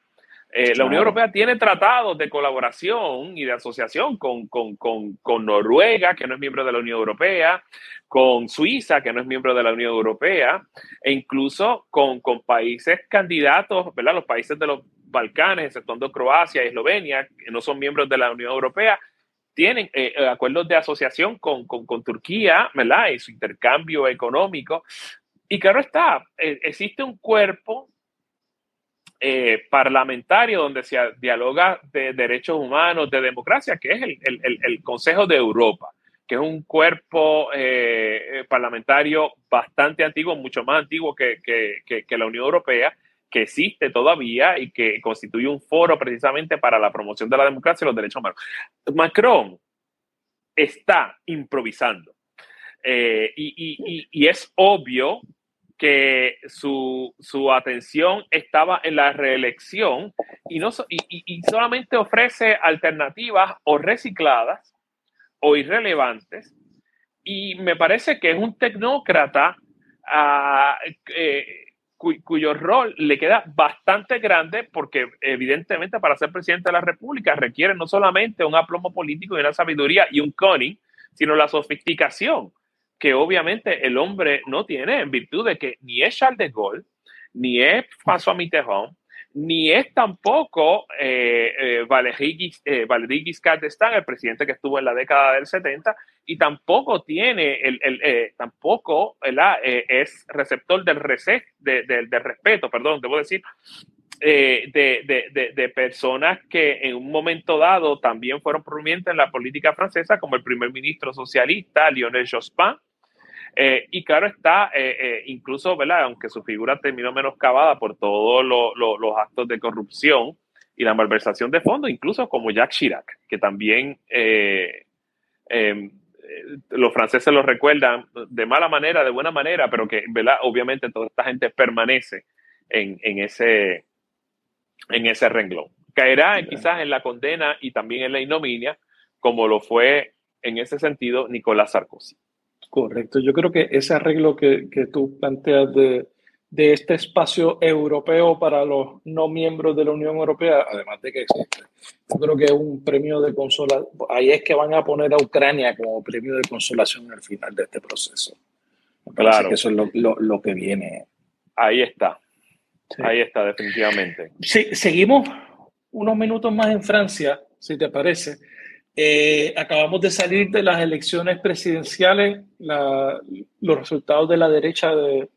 Eh, la Unión Europea tiene tratados de colaboración y de asociación con, con, con, con, Noruega, que no es miembro de la Unión Europea, con Suiza, que no es miembro de la Unión Europea, e incluso con, países candidatos, ¿verdad? Los países de los Balcanes, exceptuando Croacia y Eslovenia, que no son miembros de la Unión Europea, tienen eh, eh, acuerdos de asociación con, con, Turquía, ¿verdad? Y su intercambio económico. Y claro está, existe un cuerpo eh, parlamentario donde se dialoga de derechos humanos, de democracia, que es el, Consejo de Europa, que es un cuerpo eh, eh, parlamentario bastante antiguo, mucho más antiguo que, la Unión Europea, que existe todavía y que constituye un foro precisamente para la promoción de la democracia y los derechos humanos. Macron está improvisando. y, es obvio que su, su, atención estaba en la reelección y, no, y, solamente ofrece alternativas o recicladas o irrelevantes. Y me parece que es un tecnócrata eh, cuyo rol le queda bastante grande porque evidentemente para ser presidente de la República requiere no solamente un aplomo político y una sabiduría y un cunning, sino la sofisticación que obviamente el hombre no tiene en virtud de que ni es Charles de Gaulle, ni es François Mitterrand, ni es tampoco eh, eh, Valéry, eh, Giscard d'Estaing, el presidente que estuvo en la década del 70, y tampoco tiene, el, el tampoco es receptor del, respeto, perdón, debo decir, de, de, personas que en un momento dado también fueron prominentes en la política francesa, como el primer ministro socialista Lionel Jospin, eh, y claro está, eh, eh, incluso, ¿verdad? aunque su figura terminó menoscabada por todos los actos de corrupción y la malversación de fondos, incluso como Jacques Chirac, que también em, los franceses lo recuerdan de mala manera, de buena manera, pero que ¿verdad? obviamente toda esta gente permanece en, en, ese, en ese renglón. Caerá quizás en la condena y también en la ignominia, como lo fue en ese sentido Nicolás Sarkozy. Correcto, yo creo que ese arreglo que, que tú planteas de, de, este espacio europeo para los no miembros de la Unión Europea, además de que existe, yo creo que es un premio de consolación, ahí es que van a poner a Ucrania como premio de consolación al final de este proceso. claro. que eso es lo, lo, lo que viene. Ahí está, ahí está, definitivamente. Sí, seguimos unos minutos más en Francia, si te parece. Eh, acabamos de salir de las elecciones presidenciales, los resultados de la derecha de,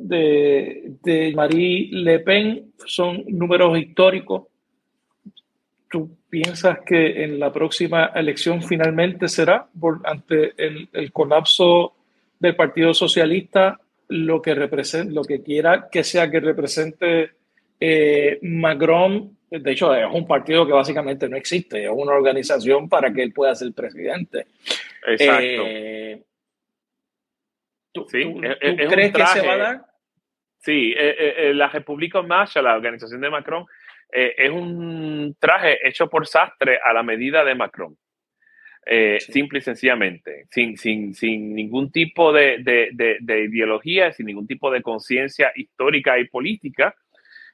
de, Marie Le Pen son números históricos. ¿Tú piensas que en la próxima elección finalmente será ante el, colapso del Partido Socialista lo que, represente, lo que quiera que sea que represente eh, Macron de hecho, es un partido que básicamente no existe, es una organización para que él pueda ser presidente. Exacto. Eh, ¿Tú, crees que se va a dar? Sí, eh, eh, la República Marcha, la organización de Macron, es un traje hecho por sastre a la medida de Macron. Simple y sencillamente, sin, sin, sin ningún tipo de, de, de ideología, sin ningún tipo de conciencia histórica y política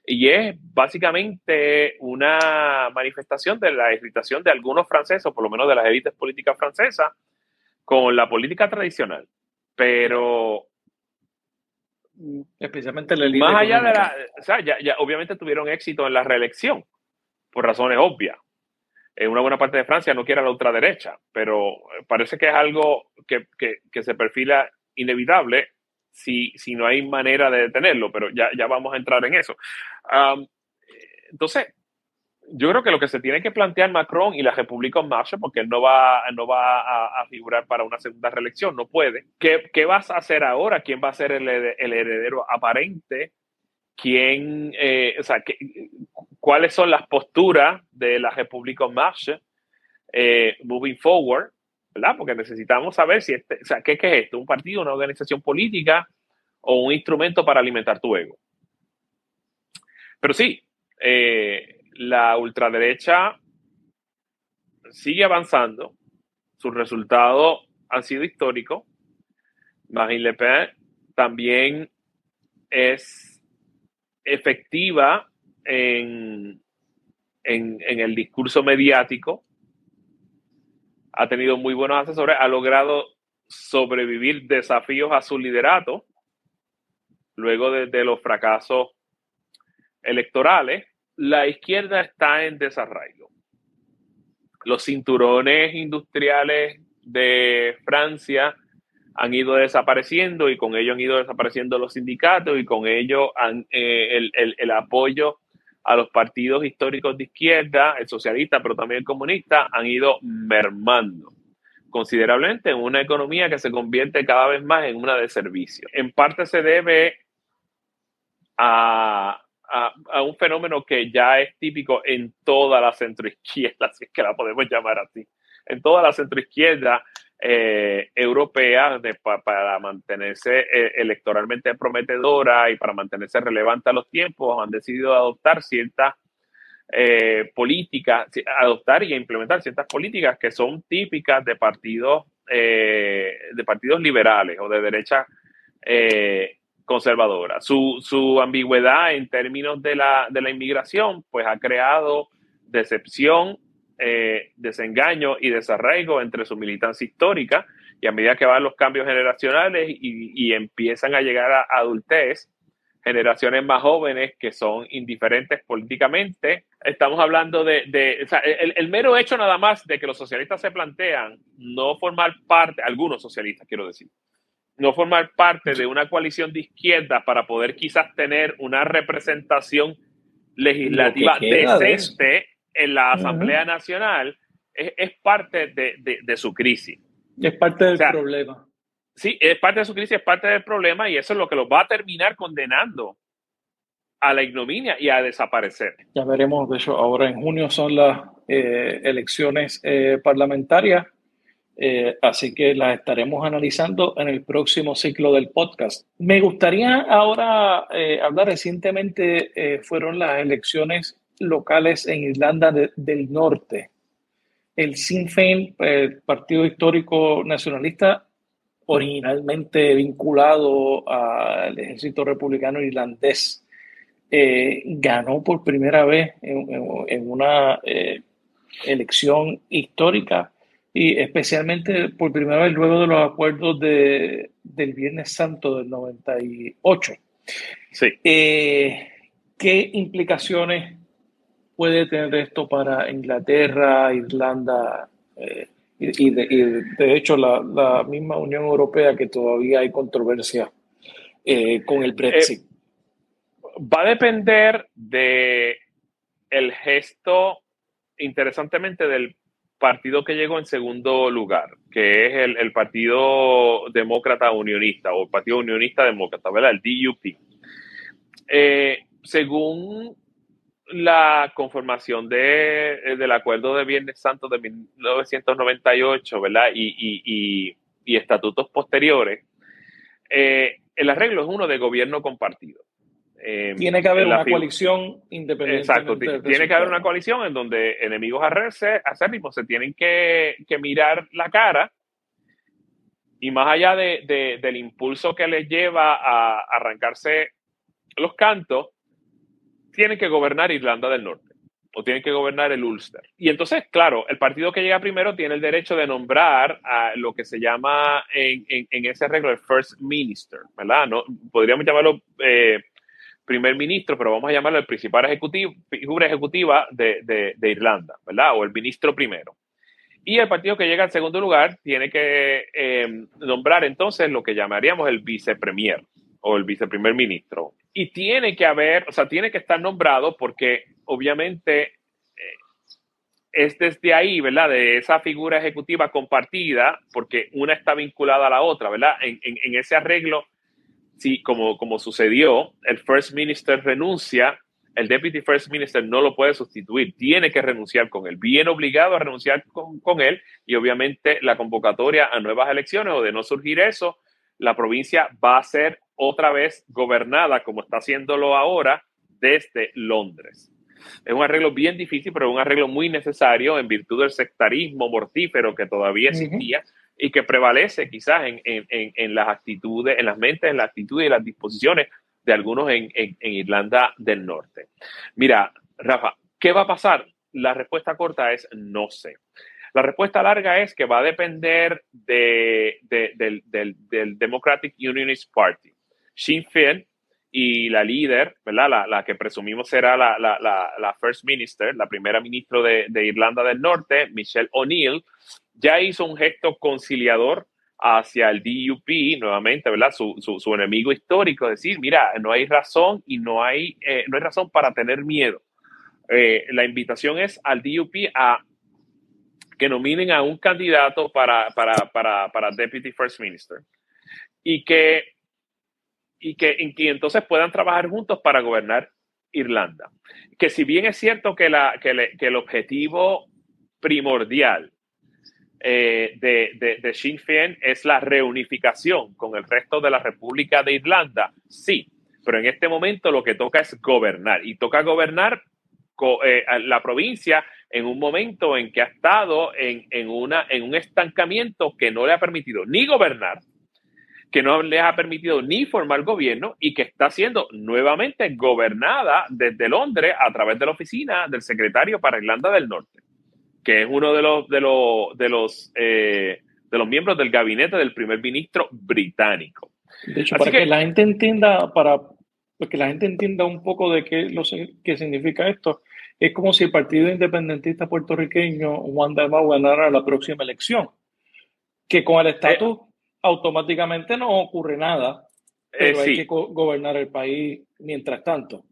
y es básicamente una manifestación de la irritación de algunos franceses, o por lo menos de las élites políticas francesas, con la política tradicional. Pero especialmente la más allá de la, o sea, ya, obviamente tuvieron éxito en la reelección por razones obvias. En una buena parte de Francia no quiere la ultraderecha, pero parece que es algo que, que, que se perfila inevitable si, si no hay manera de detenerlo, pero ya, ya vamos a entrar en eso. entonces, yo creo que lo que se tiene que plantear Macron y la República en Marcha, porque él no va, no va a, figurar para una segunda reelección, no puede. ¿Qué, ¿Qué, vas a hacer ahora? ¿Quién va a ser el, el heredero aparente? ¿Quién, eh, o sea, cuáles son las posturas de la República en Marcha eh, moving forward? Porque necesitamos saber si este, o sea, ¿qué, es esto? ¿Un partido, una organización política o un instrumento para alimentar tu ego? Pero sí, eh, la ultraderecha sigue avanzando, sus resultados han sido históricos. Marine Le Pen también es efectiva en, en el discurso mediático ha tenido muy buenos asesores, ha logrado sobrevivir desafíos a su liderato luego de, los fracasos electorales. La izquierda está en desarraigo. Los cinturones industriales de Francia han ido desapareciendo y con ello han ido desapareciendo los sindicatos y con ello eh, el apoyo a los partidos históricos de izquierda, el socialista, pero también el comunista, han ido mermando considerablemente en una economía que se convierte cada vez más en una de servicio. En parte se debe a, un fenómeno que ya es típico en toda la centroizquierda, si es que la podemos llamar así. En toda la centroizquierda eh, europea para mantenerse eh, electoralmente prometedora y para mantenerse relevante a los tiempos, han decidido adoptar ciertas eh, políticas, adoptar y implementar ciertas políticas que son típicas de partidos, de partidos liberales o de derecha conservadora. Su, su, ambigüedad en términos de la, de la inmigración, pues ha creado decepción eh, desengaño y desarraigo entre su militancia histórica y a medida que van los cambios generacionales y, empiezan a llegar a adultez, generaciones más jóvenes que son indiferentes políticamente. Estamos hablando de, el, mero hecho nada más de que los socialistas se plantean no formar parte, algunos socialistas quiero decir, no formar parte de una coalición de izquierda para poder quizás tener una representación legislativa decente en la Asamblea Nacional, es, parte de, su crisis. Es parte del problema. Sí, es parte de su crisis, es parte del problema y eso es lo que los va a terminar condenando a la ignominia y a desaparecer. Ya veremos, de hecho, ahora en junio son las eh, elecciones eh, parlamentarias, eh, así que las estaremos analizando en el próximo ciclo del podcast. Me gustaría ahora hablar, recientemente fueron las elecciones locales en Irlanda del Norte. El Sinn Féin, el Partido Histórico Nacionalista, originalmente vinculado al ejército republicano irlandés, eh, ganó por primera vez en, una eh, elección histórica y especialmente por primera vez luego de los acuerdos de, del Viernes Santo del 98. Sí. Eh, ¿Qué implicaciones puede tener esto para Inglaterra, Irlanda? y, de, hecho la, misma Unión Europea que todavía hay controversia eh, con el Brexit. Eh, va a depender de el gesto, interesantemente, del partido que llegó en segundo lugar, que es el, Partido Demócrata Unionista o el Partido Unionista Demócrata, ¿verdad? El DUP. Eh, según la conformación de, eh, del acuerdo de Viernes Santo de 1998, ¿verdad? Y, estatutos posteriores, eh, el arreglo es uno de gobierno compartido. Eh, tiene que haber una coalición independiente. Exacto, tiene que haber una coalición en donde enemigos acérrimos se tienen que, mirar la cara y más allá del impulso que les lleva a arrancarse los cantos, tienen que gobernar Irlanda del Norte o tienen que gobernar el Ulster. Y entonces, claro, el partido que llega primero tiene el derecho de nombrar a lo que se llama en, ese arreglo el First Minister, ¿verdad? No, podríamos llamarlo eh, primer ministro, pero vamos a llamarlo el principal ejecutivo, figura ejecutiva de, Irlanda, ¿verdad? O el ministro primero. Y el partido que llega al segundo lugar tiene que eh, nombrar entonces lo que llamaríamos el vicepremier o el viceprimer ministro. Y tiene que haber, o sea, tiene que estar nombrado porque obviamente eh, es desde ahí, ¿verdad? De esa figura ejecutiva compartida, porque una está vinculada a la otra, ¿verdad? En, en, ese arreglo, sí, como, como sucedió, el First Minister renuncia, el Deputy First Minister no lo puede sustituir, tiene que renunciar con él, bien obligado a renunciar con, con él y obviamente la convocatoria a nuevas elecciones o de no surgir eso, la provincia va a ser otra vez gobernada, como está haciéndolo ahora, desde Londres. Es un arreglo bien difícil, pero un arreglo muy necesario en virtud del sectarismo mortífero que todavía existía y que prevalece quizás en, las actitudes, en las mentes, en las actitudes y las disposiciones de algunos en, Irlanda del Norte. Mira, Rafa, ¿qué va a pasar? La respuesta corta es no sé. La respuesta larga es que va a depender del, Democratic Unionist Party. Sinn Féin y la líder, ¿verdad? La, que presumimos será la, First Minister, la primera ministra de, Irlanda del Norte, Michelle O'Neill, ya hizo un gesto conciliador hacia el DUP, nuevamente, ¿verdad? Su, enemigo histórico, decir, mira, no hay razón y no hay, eh, no hay razón para tener miedo. Eh, la invitación es al DUP a que nominen a un candidato para, para, para, para Deputy First Minister y que y que, entonces puedan trabajar juntos para gobernar Irlanda. Que si bien es cierto que, la, que, el objetivo primordial eh, de, de, de, Sinn Féin es la reunificación con el resto de la República de Irlanda, sí, pero en este momento lo que toca es gobernar y toca gobernar eh, la provincia en un momento en que ha estado en, en, una, en un estancamiento que no le ha permitido ni gobernar que no les ha permitido ni formar gobierno y que está siendo nuevamente gobernada desde Londres a través de la oficina del secretario para Irlanda del Norte, que es uno de los, de los, de los, eh, de los miembros del gabinete del primer ministro británico. De hecho, para que, la gente entienda, para que la gente entienda un poco de qué, lo, qué significa esto, es como si el Partido Independentista puertorriqueño Juan Dalmau ganara la próxima elección, que con el estatus automáticamente no ocurre nada, pero hay que gobernar el país mientras tanto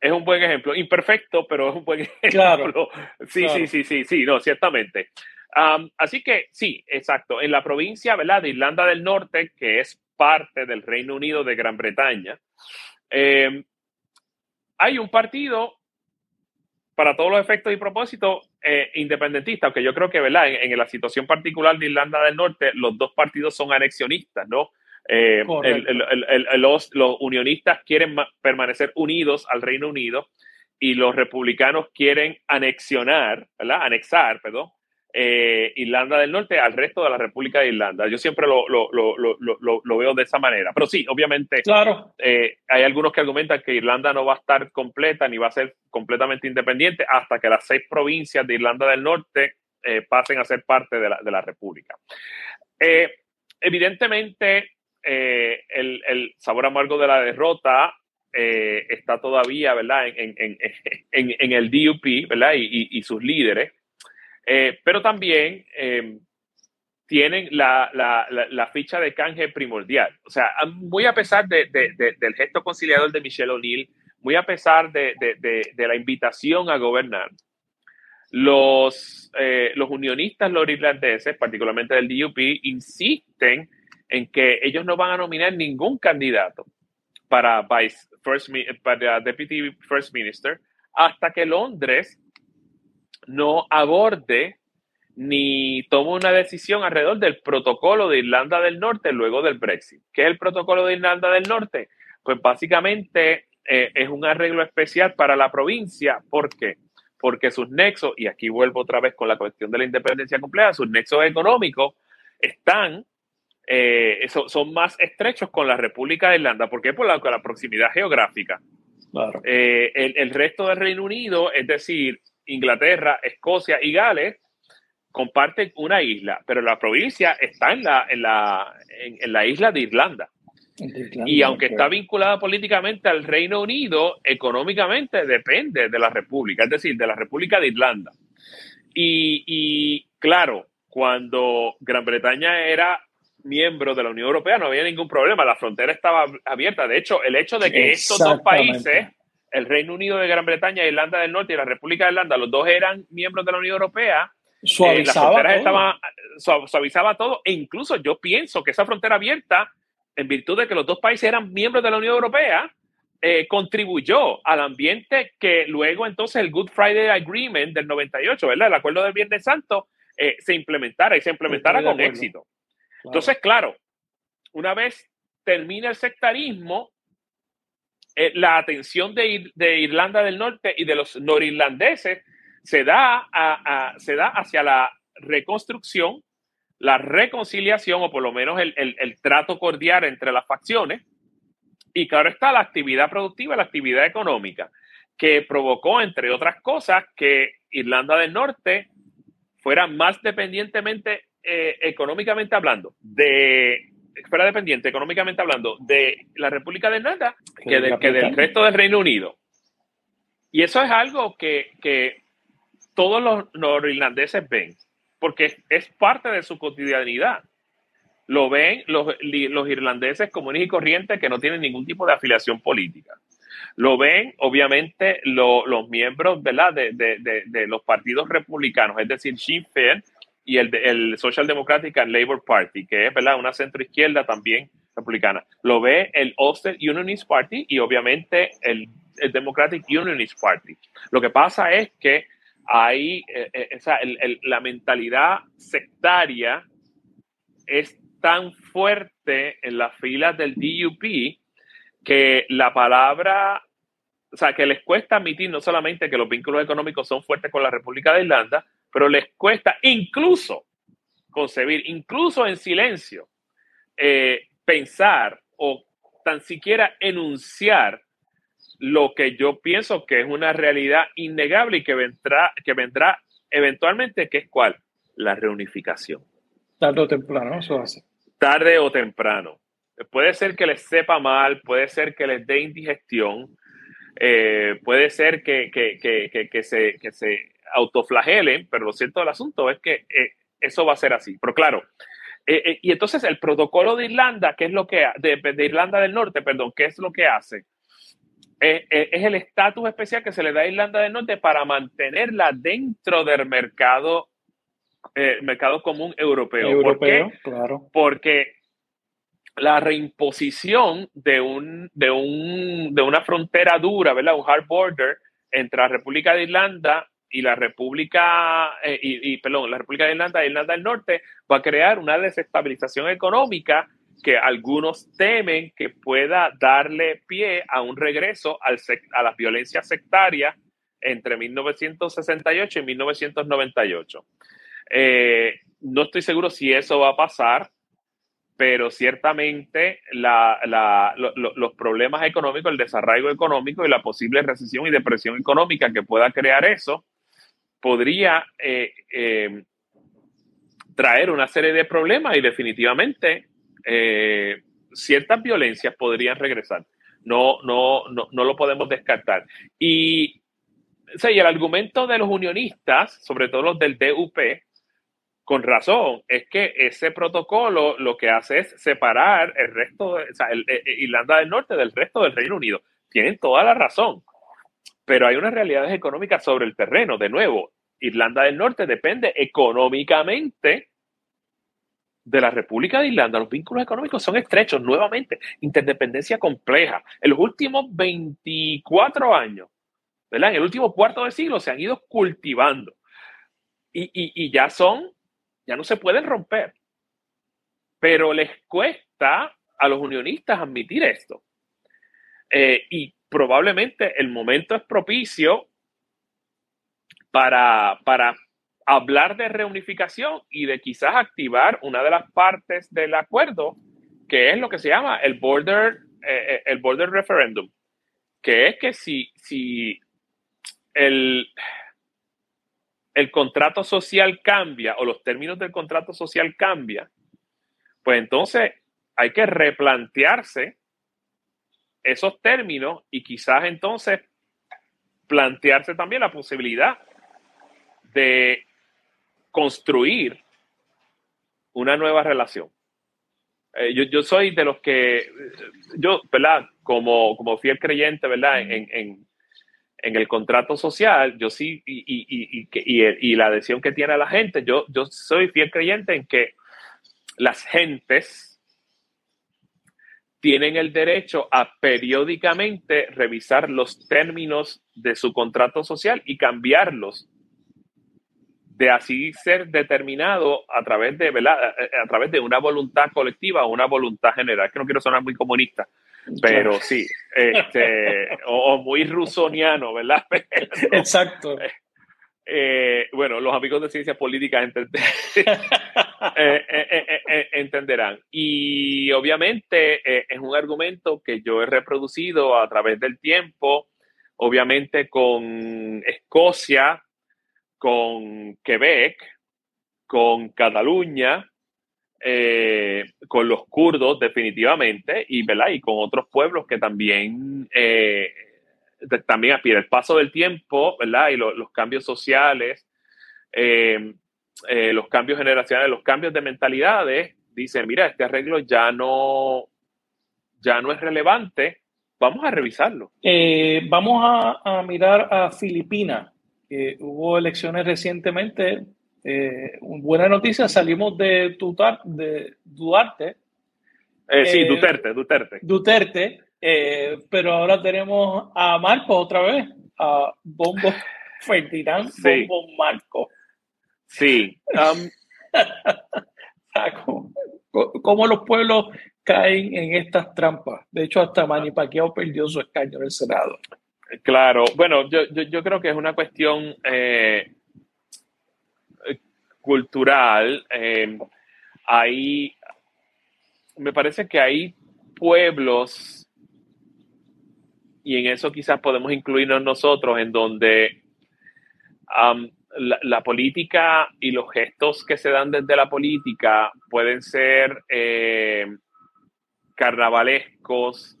es un buen ejemplo. Imperfecto, pero es un buen ejemplo. Claro, sí, sí, sí, sí, sí, no, ciertamente. así que sí, exacto. En la provincia ¿verdad? de Irlanda del Norte, que es parte del Reino Unido de Gran Bretaña, em, hay un partido para todos los efectos y propósitos eh, independentista, aunque yo creo que ¿verdad? en, la situación particular de Irlanda del Norte, los dos partidos son anexionistas, ¿no? Eh, los, unionistas quieren permanecer unidos al Reino Unido y los republicanos quieren anexionar, ¿verdad? Anexar, perdón, eh, Irlanda del Norte al resto de la República de Irlanda. Yo siempre lo, lo, veo de esa manera. Pero sí, obviamente, claro. Eh, hay algunos que argumentan que Irlanda no va a estar completa ni va a ser completamente independiente hasta que las seis provincias de Irlanda del Norte pasen a ser parte de la, de la República. evidentemente, eh, el, sabor amargo de la derrota eh, está todavía, ¿verdad? En, el DUP, ¿verdad? Y, sus líderes. Eh, pero también tienen la, ficha de canje primordial. O sea, muy a pesar del gesto conciliador de Michelle O'Neill, muy a pesar de, la invitación a gobernar, los, los unionistas los irlandeses, particularmente del DUP, insisten en que ellos no van a nominar ningún candidato para, vice first, para Deputy First Minister hasta que Londres no aborde ni tome una decisión alrededor del protocolo de Irlanda del Norte luego del Brexit. ¿Qué es el protocolo de Irlanda del Norte? Pues básicamente eh, es un arreglo especial para la provincia. ¿Por qué? Porque sus nexos, y aquí vuelvo otra vez con la cuestión de la independencia completa, sus nexos económicos están eh, son, más estrechos con la República de Irlanda. ¿Por qué? Por la, proximidad geográfica. Eh, el, resto del Reino Unido, es decir, Inglaterra, Escocia y Gales, comparten una isla, pero la provincia está en la, en la, en, la isla de Irlanda. y aunque está vinculada políticamente al Reino Unido, económicamente depende de la República, es decir, de la República de Irlanda. Y, y claro, cuando Gran Bretaña era miembro de la Unión Europea, no había ningún problema, la frontera estaba abierta. De hecho, el hecho de que estos dos países, el Reino Unido de Gran Bretaña, Irlanda del Norte y la República de Irlanda, los dos eran miembros de la Unión Europea, suavizaba, eh, todo. suavizaba todo. E incluso yo pienso que esa frontera abierta, en virtud de que los dos países eran miembros de la Unión Europea, eh, contribuyó al ambiente que luego entonces el Good Friday Agreement del 98, ¿verdad? El acuerdo del Viernes Santo, eh, se implementara y se implementara con éxito. Entonces, claro, una vez termina el sectarismo, eh, la atención de, Irlanda del Norte y de los norirlandeses se da, se da hacia la reconstrucción, la reconciliación o por lo menos el, trato cordial entre las facciones. Y claro está la actividad productiva, la actividad económica, que provocó, entre otras cosas, que Irlanda del Norte fuera más dependientemente eh, económicamente hablando, de fuera dependiente económicamente hablando de la República de Irlanda que, del resto del Reino Unido. Y eso es algo que, que todos los norirlandeses ven, porque es parte de su cotidianidad. Lo ven los, los irlandeses comunes y corrientes que no tienen ningún tipo de afiliación política. Lo ven, obviamente, los miembros ¿verdad? De, de, de, los partidos republicanos, es decir, Sinn Féin, y el, el Social Democratic and Labour Party, que es ¿verdad? una centroizquierda también republicana. Lo ve el Ulster Unionist Party y obviamente el, el Democratic Unionist Party. Lo que pasa es que hay eh, eh, la mentalidad sectaria es tan fuerte en las filas del DUP que la palabra, o sea, que les cuesta admitir no solamente que los vínculos económicos son fuertes con la República de Irlanda, pero les cuesta incluso concebir, incluso en silencio, eh, pensar o tan siquiera enunciar lo que yo pienso que es una realidad innegable y que vendrá, que vendrá eventualmente, que es cuál? La reunificación. Tarde o temprano, eso hace. Tarde o temprano. puede ser que les sepa mal, puede ser que les dé indigestión, eh, puede ser que, se, que se autoflagelen, pero lo cierto del asunto es que eh, eso va a ser así. Pero claro, eh, y entonces el protocolo de Irlanda, ¿qué es lo que de, de Irlanda del Norte, perdón, qué es lo que hace? es el estatus especial que se le da a Irlanda del Norte para mantenerla dentro del mercado, mercado común europeo. Europeo, claro. Porque la reimposición de, un, de, un, de una frontera dura, ¿verdad? Un hard border entre la República de Irlanda y la República, eh, y, perdón, la República de Irlanda e Irlanda del Norte va a crear una desestabilización económica que algunos temen que pueda darle pie a un regreso al a las violencias sectarias entre 1968 y 1998. Eh, no estoy seguro si eso va a pasar pero ciertamente los problemas económicos, el desarraigo económico y la posible recesión y depresión económica que pueda crear eso, podría eh, eh, traer una serie de problemas y definitivamente eh, ciertas violencias podrían regresar. No, no, no, no lo podemos descartar. Y, y el argumento de los unionistas, sobre todo los del DUP, con razón, es que ese protocolo lo que hace es separar el resto, de, o eh, eh, Irlanda del Norte del resto del Reino Unido. Tienen toda la razón, pero hay unas realidades económicas sobre el terreno. De nuevo, Irlanda del Norte depende económicamente de la República de Irlanda. Los vínculos económicos son estrechos, nuevamente, interdependencia compleja. En los últimos 24 años. En el último cuarto de siglo se han ido cultivando. Y, y ya son ya no se pueden romper. Pero les cuesta a los unionistas admitir esto. Eh, y probablemente el momento es propicio para, para hablar de reunificación y de quizás activar una de las partes del acuerdo, que es lo que se llama el border, eh, eh, el border referendum, que es que si, si el, el contrato social cambia o los términos del contrato social cambian, pues entonces hay que replantearse esos términos y quizás entonces plantearse también la posibilidad de construir una nueva relación. Eh, yo, soy de los que, yo, ¿verdad? Como, como fiel creyente, ¿verdad? en, en el contrato social, yo sí, y, y, y, y, la adhesión que tiene la gente, yo, yo soy fiel creyente en que las gentes tienen el derecho a periódicamente revisar los términos de su contrato social y cambiarlos de así ser determinado a través de, ¿verdad? a través de una voluntad colectiva o una voluntad general, que no quiero sonar muy comunista, pero sí, este, o, muy rusoniano, ¿verdad? Exacto. Eh, bueno, los amigos de ciencias políticas eh, eh, entenderán. Y obviamente es un argumento que yo he reproducido a través del tiempo, obviamente con Escocia, con Quebec, con Cataluña, con los kurdos definitivamente y, ¿verdad? y con otros pueblos que también, eh, también aspiran. El paso del tiempo ¿verdad? y los cambios sociales, eh, los cambios generacionales, los cambios de mentalidades, dicen, mira, este arreglo ya no, ya no es relevante, vamos a revisarlo. vamos a, a, mirar a Filipinas. hubo elecciones recientemente, eh, buena noticia, salimos de, de Duarte. Eh, sí, eh, Duterte, Duterte. Duterte, eh, pero ahora tenemos a Marco otra vez, a Bombo Ferdinand Bombo Marco. Sí. Um, ¿Cómo los pueblos caen en estas trampas? De hecho, hasta Manny Pacquiao perdió su escaño en el Senado. Claro, bueno, yo, yo, yo creo que es una cuestión cultural, eh, hay, me parece que hay pueblos, y en eso quizás podemos incluirnos nosotros, en donde la, política y los gestos que se dan desde la política pueden ser, eh, carnavalescos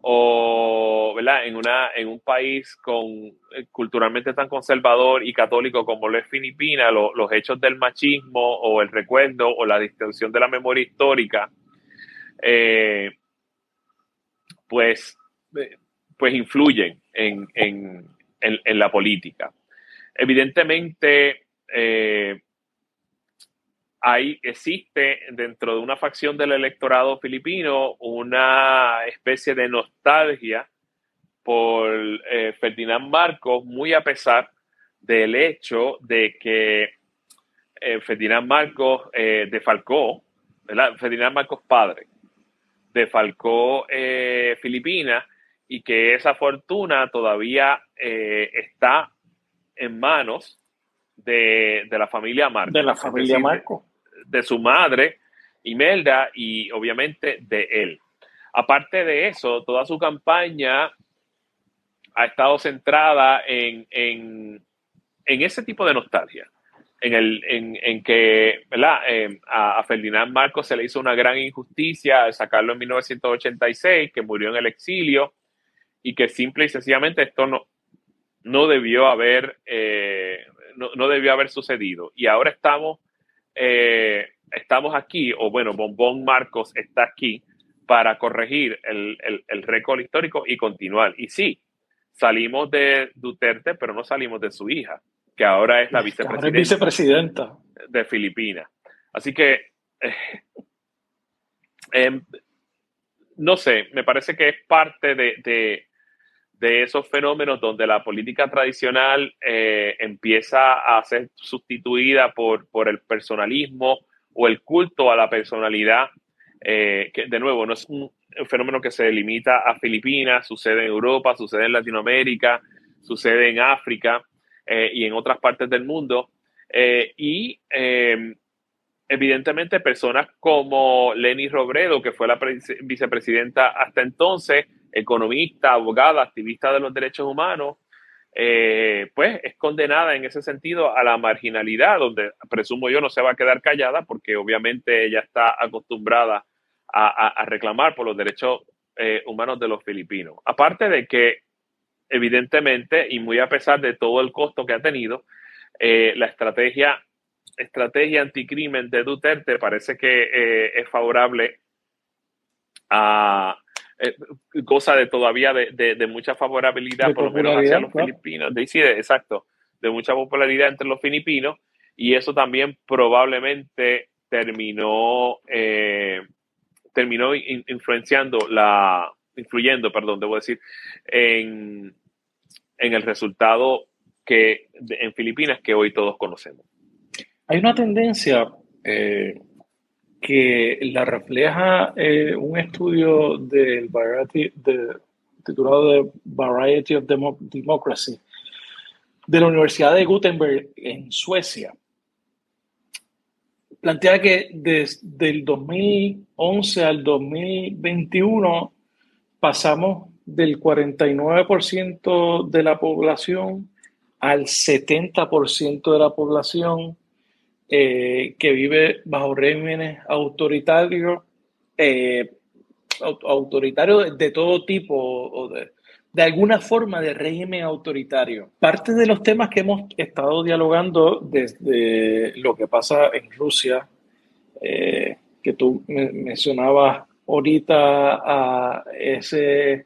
o ¿verdad? En, una, en un país con, eh, culturalmente tan conservador y católico como lo es Filipinas, los hechos del machismo o el recuerdo o la distorsión de la memoria histórica, eh, pues, pues influyen en, en, en, la política. Evidentemente, eh, existe dentro de una facción del electorado filipino una especie de nostalgia por eh, Ferdinand Marcos, muy a pesar del hecho de que eh, Ferdinand Marcos eh, defalcó. Ferdinand Marcos padre, defalcó Filipinas y que esa fortuna todavía está en manos de, la familia Marcos. De la familia Marcos de su madre, Imelda, y obviamente de él. Aparte de eso, toda su campaña ha estado centrada en, en, ese tipo de nostalgia, en, el, en, que ¿verdad? Eh, a, Ferdinand Marcos se le hizo una gran injusticia al sacarlo en 1986, que murió en el exilio y que simple y sencillamente esto no, no debió haber eh, no, no, debió haber sucedido. Y ahora estamos eh, estamos aquí, o bueno, Bombón Marcos está aquí para corregir el, récord histórico y continuar. Y sí, salimos de Duterte, pero no salimos de su hija, que ahora es la vicepresidenta, de Filipinas. Así que, eh, em, no sé, me parece que es parte de, de esos fenómenos donde la política tradicional eh, empieza a ser sustituida por, por el personalismo o el culto a la personalidad, eh, que de nuevo no es un fenómeno que se limita a Filipinas, sucede en Europa, sucede en Latinoamérica, sucede en África eh, y en otras partes del mundo. y em, evidentemente personas como Lenny Robredo, que fue la vicepresidenta hasta entonces, economista, abogada, activista de los derechos humanos, eh, pues es condenada en ese sentido a la marginalidad, donde presumo yo no se va a quedar callada porque obviamente ella está acostumbrada a, reclamar por los derechos eh, humanos de los filipinos. Aparte de que, evidentemente, y muy a pesar de todo el costo que ha tenido, eh, la estrategia, estrategia anticrimen de Duterte parece que es favorable a, eh, goza de todavía de, mucha favorabilidad, por lo menos hacia los filipinos. De, sí, exacto, de mucha popularidad entre los filipinos y eso también probablemente terminó, eh, terminó influenciando la, influyendo, perdón, debo decir, en, en el resultado que en Filipinas que hoy todos conocemos. Hay una tendencia eh, que la refleja eh, un estudio del variety, de, titulado Variety of Democracy de la Universidad de Gutenberg en Suecia. Plantea que desde el 2011 al 2021 pasamos del 49% de la población al 70% de la población eh, que vive bajo regímenes autoritarios, eh, autoritarios de, todo tipo o de, alguna forma de régimen autoritario. Parte de los temas que hemos estado dialogando desde lo que pasa en Rusia, eh, que tú mencionabas ahorita a ese,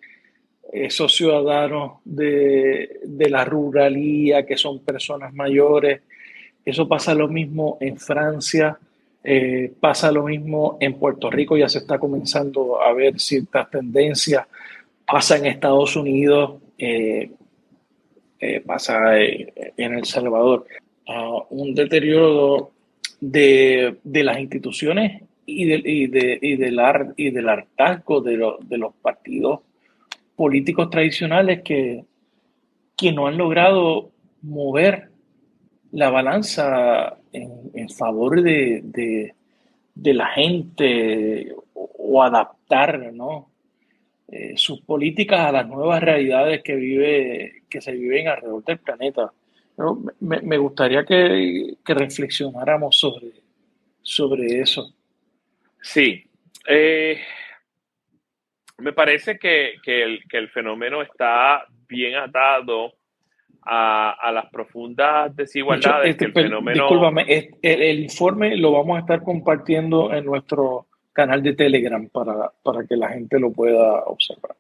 esos ciudadanos de, de la ruralía, que son personas mayores, eso pasa lo mismo en Francia, eh, pasa lo mismo en Puerto Rico, ya se está comenzando a ver ciertas tendencias, pasa en Estados Unidos, eh, eh, pasa en El Salvador. un deterioro de, las instituciones y, de, y, de, y, del, y del hartazgo de, de los partidos políticos tradicionales que, que no han logrado mover la balanza en, favor de, la gente o, adaptar ¿no? Eh, sus políticas a las nuevas realidades que, vive, que se viven alrededor del planeta. Me, gustaría que, reflexionáramos sobre, sobre eso. Sí. Eh, Me parece que, el, fenómeno está bien atado a, las profundas desigualdades este, el fenómeno... el, informe lo vamos a estar compartiendo en nuestro canal de Telegram para, para que la gente lo pueda observar.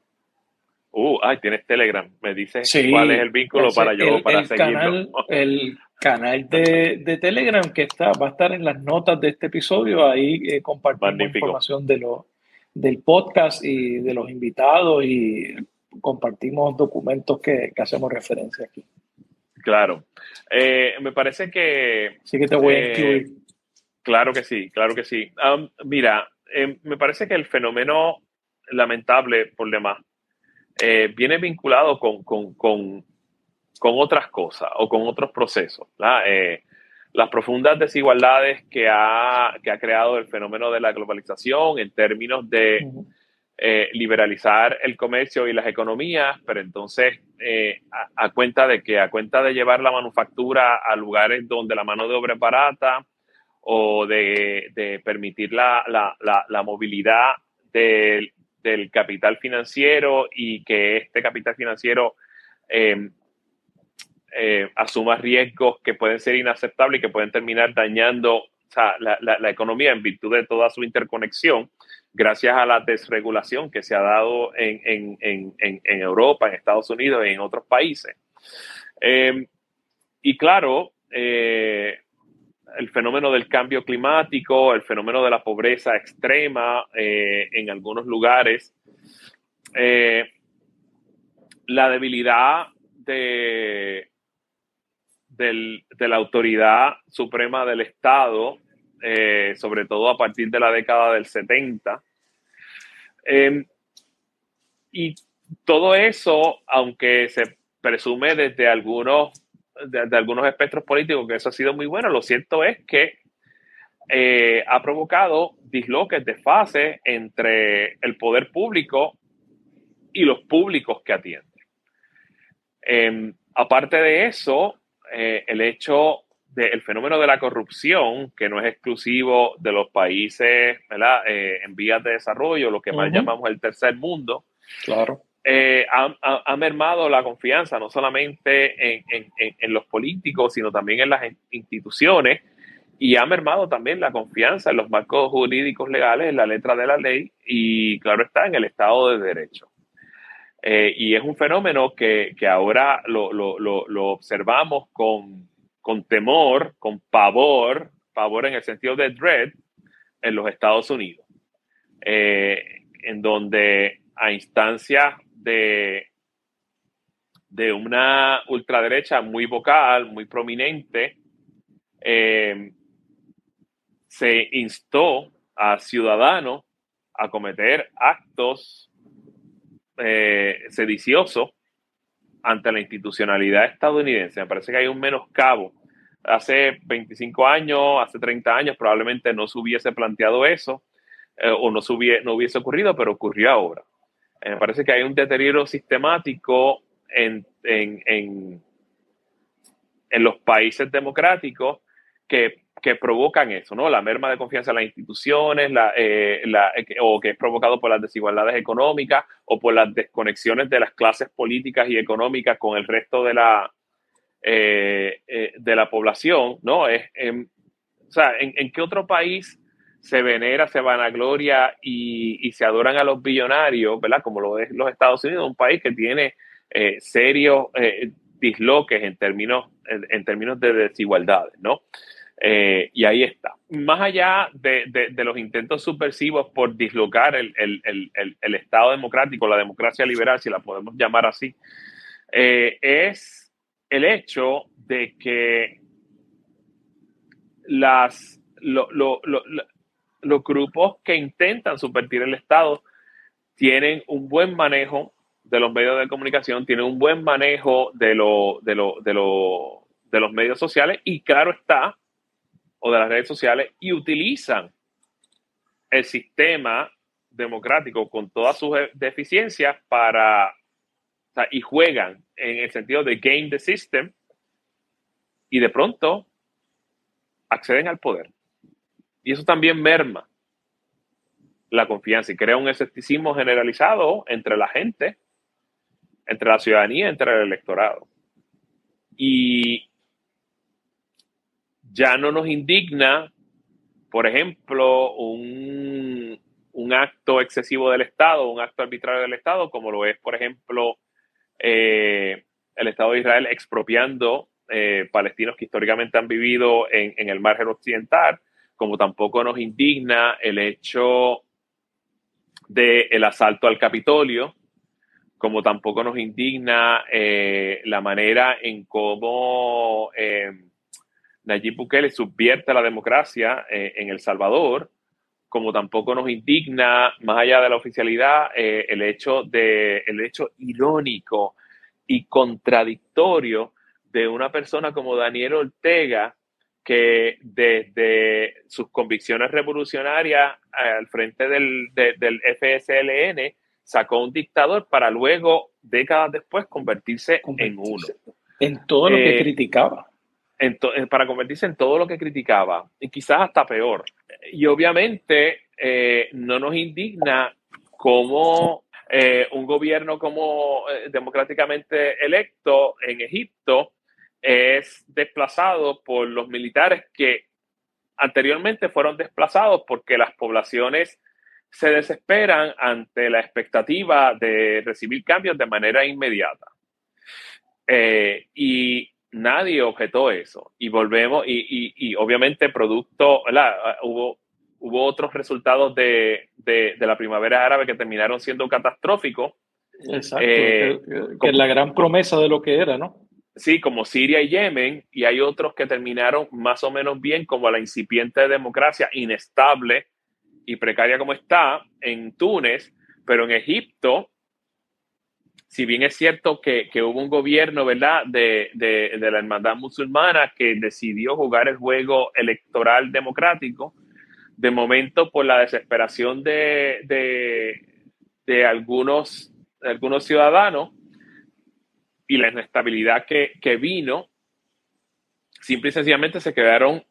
Uh, ay, tienes Telegram. Me dices cuál es el vínculo para yo, para seguirlo. Canal, el canal de, Telegram que está, va a estar en las notas de este episodio. Ahí eh, compartimos información de lo, del podcast y de los invitados y compartimos documentos que, hacemos referencia aquí. Claro. Eh, me parece que... Sí que te voy a eh, incluir. Claro que sí, claro que sí. mira, me parece que el fenómeno lamentable por demás eh, viene vinculado con, con, con, con, otras cosas o con otros procesos. Las profundas desigualdades que ha, que ha creado el fenómeno de la globalización en términos de eh, liberalizar el comercio y las economías, pero entonces a, cuenta de que, a cuenta de llevar la manufactura a lugares donde la mano de obra es barata o de, permitir la, la, la, movilidad del, capital financiero y que este capital financiero eh, eh, asuma riesgos que pueden ser inaceptables y que pueden terminar dañando la, economía en virtud de toda su interconexión, gracias a la desregulación que se ha dado en, Europa, en Estados Unidos y en otros países. Eh, y claro, el fenómeno del cambio climático, el fenómeno de la pobreza extrema eh, en algunos lugares, eh, la debilidad de, de, la autoridad suprema del Estado, eh, sobre todo a partir de la década del 70. y todo eso, aunque se presume desde algunos de, algunos espectros políticos que eso ha sido muy bueno. Lo cierto es que eh, ha provocado disloques de fase entre el poder público y los públicos que atienden. Em, aparte de eso, eh, el hecho del fenómeno de la corrupción, que no es exclusivo de los países eh, en vías de desarrollo, lo que más llamamos el tercer mundo, claro. Eh, ha, mermado la confianza no solamente en, los políticos, sino también en las instituciones y ha mermado también la confianza en los marcos jurídicos legales, en la letra de la ley y, claro está, en el Estado de Derecho. Eh, y es un fenómeno que, ahora lo, observamos con, temor, con pavor, pavor en el sentido de dread, en los Estados Unidos, eh, en donde a instancias de, de una ultraderecha muy vocal, muy prominente, eh, se instó a ciudadanos a cometer actos eh, sediciosos ante la institucionalidad estadounidense. Me parece que hay un menoscabo. Hace 25 años, hace 30 años, probablemente no se hubiese planteado eso eh, o no, no hubiese ocurrido, pero ocurrió ahora. Eh, me parece que hay un deterioro sistemático en, los países democráticos que, provocan eso, ¿no? La merma de confianza en las instituciones, eh, eh, o que es provocado por las desigualdades económicas o por las desconexiones de las clases políticas y económicas con el resto de la, de la población, ¿no? Es, em, o sea, ¿en, qué otro país se venera, se vanagloria y, y se adoran a los billonarios, ¿verdad? Como lo es los Estados Unidos, un país que tiene eh, serios eh, disloques en términos, en, términos de desigualdades, ¿no? Eh, y ahí está. Más allá de, de, los intentos subversivos por dislocar el, el, el, Estado democrático, la democracia liberal, si la podemos llamar así, es el hecho de que las, lo, lo, los grupos que intentan subvertir el Estado tienen un buen manejo de los medios de comunicación, tienen un buen manejo de, de, de los medios sociales y claro está, o de las redes sociales, y utilizan el sistema democrático con todas sus deficiencias para, y juegan en el sentido de game the system, y de pronto acceden al poder. Y eso también merma la confianza y crea un escepticismo generalizado entre la gente, entre la ciudadanía, entre el electorado. Y ya no nos indigna, por ejemplo, un, acto excesivo del Estado, un acto arbitrario del Estado, como lo es, por ejemplo, eh, el Estado de Israel expropiando eh, palestinos que históricamente han vivido en, en el margen occidental, como tampoco nos indigna el hecho del asalto al Capitolio, como tampoco nos indigna eh, la manera en cómo Nayib Bukele subvierte la democracia eh, en El Salvador, como tampoco nos indigna, más allá de la oficialidad, eh, el, hecho de, el hecho irónico y contradictorio de una persona como Daniel Ortega, que desde sus convicciones revolucionarias al frente del, del, FSLN sacó un dictador para luego, décadas después, convertirse, en uno. En todo lo que eh, criticaba. En para convertirse en todo lo que criticaba, y quizás hasta peor. Y obviamente eh, no nos indigna cómo un gobierno como democráticamente electo en Egipto es desplazado por los militares que anteriormente fueron desplazados porque las poblaciones se desesperan ante la expectativa de recibir cambios de manera inmediata. Eh, y nadie objetó eso. Y volvemos, y, obviamente producto, hubo, hubo otros resultados de, la primavera árabe que terminaron siendo catastróficos. Exacto, eh, que, es la gran promesa de lo que era, ¿no? Sí, como Siria y Yemen, y hay otros que terminaron más o menos bien, como la incipiente democracia inestable y precaria como está en Túnez, pero en Egipto, si bien es cierto que, hubo un gobierno, ¿verdad?, de, la hermandad musulmana que decidió jugar el juego electoral democrático, de momento por la desesperación de, de algunos, de algunos ciudadanos, y la inestabilidad que, vino, simple y sencillamente se quedaron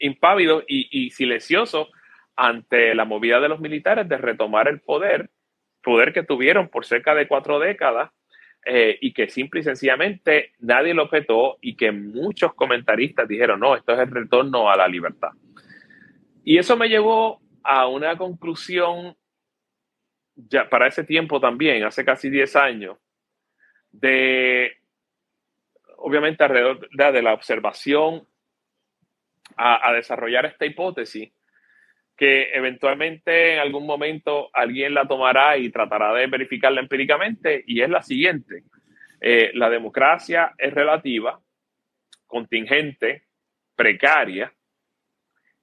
impávidos y, silenciosos ante la movida de los militares de retomar el poder, poder que tuvieron por cerca de cuatro décadas eh, y que simple y sencillamente nadie lo objetó y que muchos comentaristas dijeron, no, esto es el retorno a la libertad. Y eso me llevó a una conclusión ya para ese tiempo también, hace casi 10 años, de, obviamente, alrededor de, la observación a, desarrollar esta hipótesis que eventualmente en algún momento alguien la tomará y tratará de verificarla empíricamente y es la siguiente. Eh, la democracia es relativa, contingente, precaria,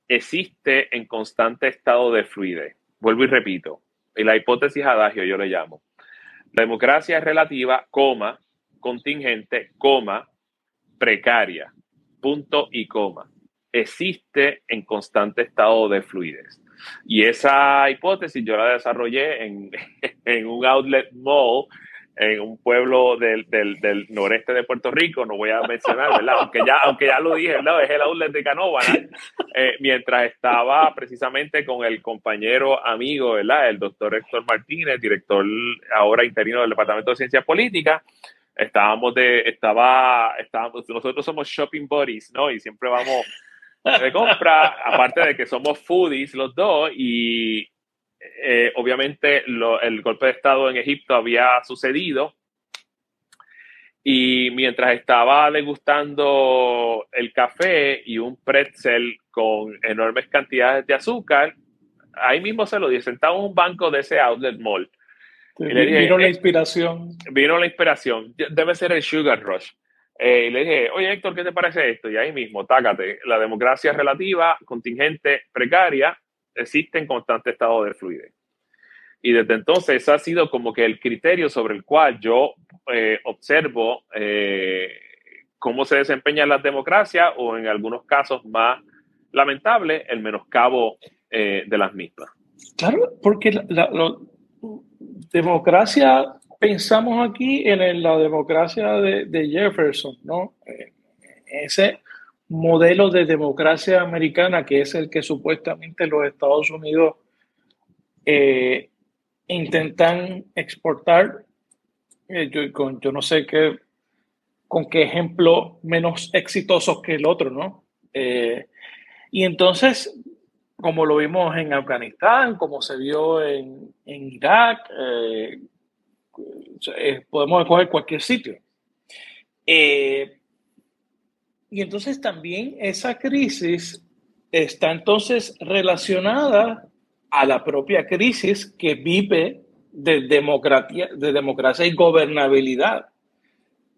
existe en constante estado de fluidez. Vuelvo y repito, y la hipótesis adagio yo le llamo. La democracia es relativa, coma, contingente, coma, precaria, punto y coma. Existe en constante estado de fluidez. Y esa hipótesis yo la desarrollé en, en un outlet mall en un pueblo del, del, noreste de Puerto Rico, no voy a mencionar, ¿verdad? Aunque ya, aunque ya lo dije, ¿verdad? Es el outlet de Canova, eh, mientras estaba precisamente con el compañero amigo, ¿verdad? El doctor Héctor Martínez, director ahora interino del Departamento de Ciencias Políticas, estábamos de, estaba, estábamos, nosotros somos shopping buddies, ¿no? Y siempre vamos de compra, aparte de que somos foodies los dos y eh, obviamente el golpe de Estado en Egipto había sucedido y mientras estaba degustando el café y un pretzel con enormes cantidades de azúcar, ahí mismo se lo dije, sentado en un banco de ese outlet mall. vino la eh, inspiración. Vino la inspiración. Debe ser el Sugar Rush. Eh, y le dije, oye Héctor, ¿qué te parece esto? Y ahí mismo, tácate. La democracia relativa, contingente, precaria, existe en constante estado de fluidez. Y desde entonces ha sido como que el criterio sobre el cual yo eh, observo eh, cómo se desempeñan las democracias o en algunos casos más lamentable el menoscabo eh, de las mismas. Claro, porque la, democracia, pensamos aquí en la democracia de, Jefferson, ¿no? Ese modelo de democracia americana que es el que supuestamente los Estados Unidos eh, intentan exportar, eh, yo, con, yo no sé qué, con qué ejemplo menos exitosos que el otro, ¿no? Eh, y entonces, como lo vimos en Afganistán, como se vio en, en Irak, podemos escoger cualquier sitio. y entonces también esa crisis está entonces relacionada a la propia crisis que vive de democracia, de democracia y gobernabilidad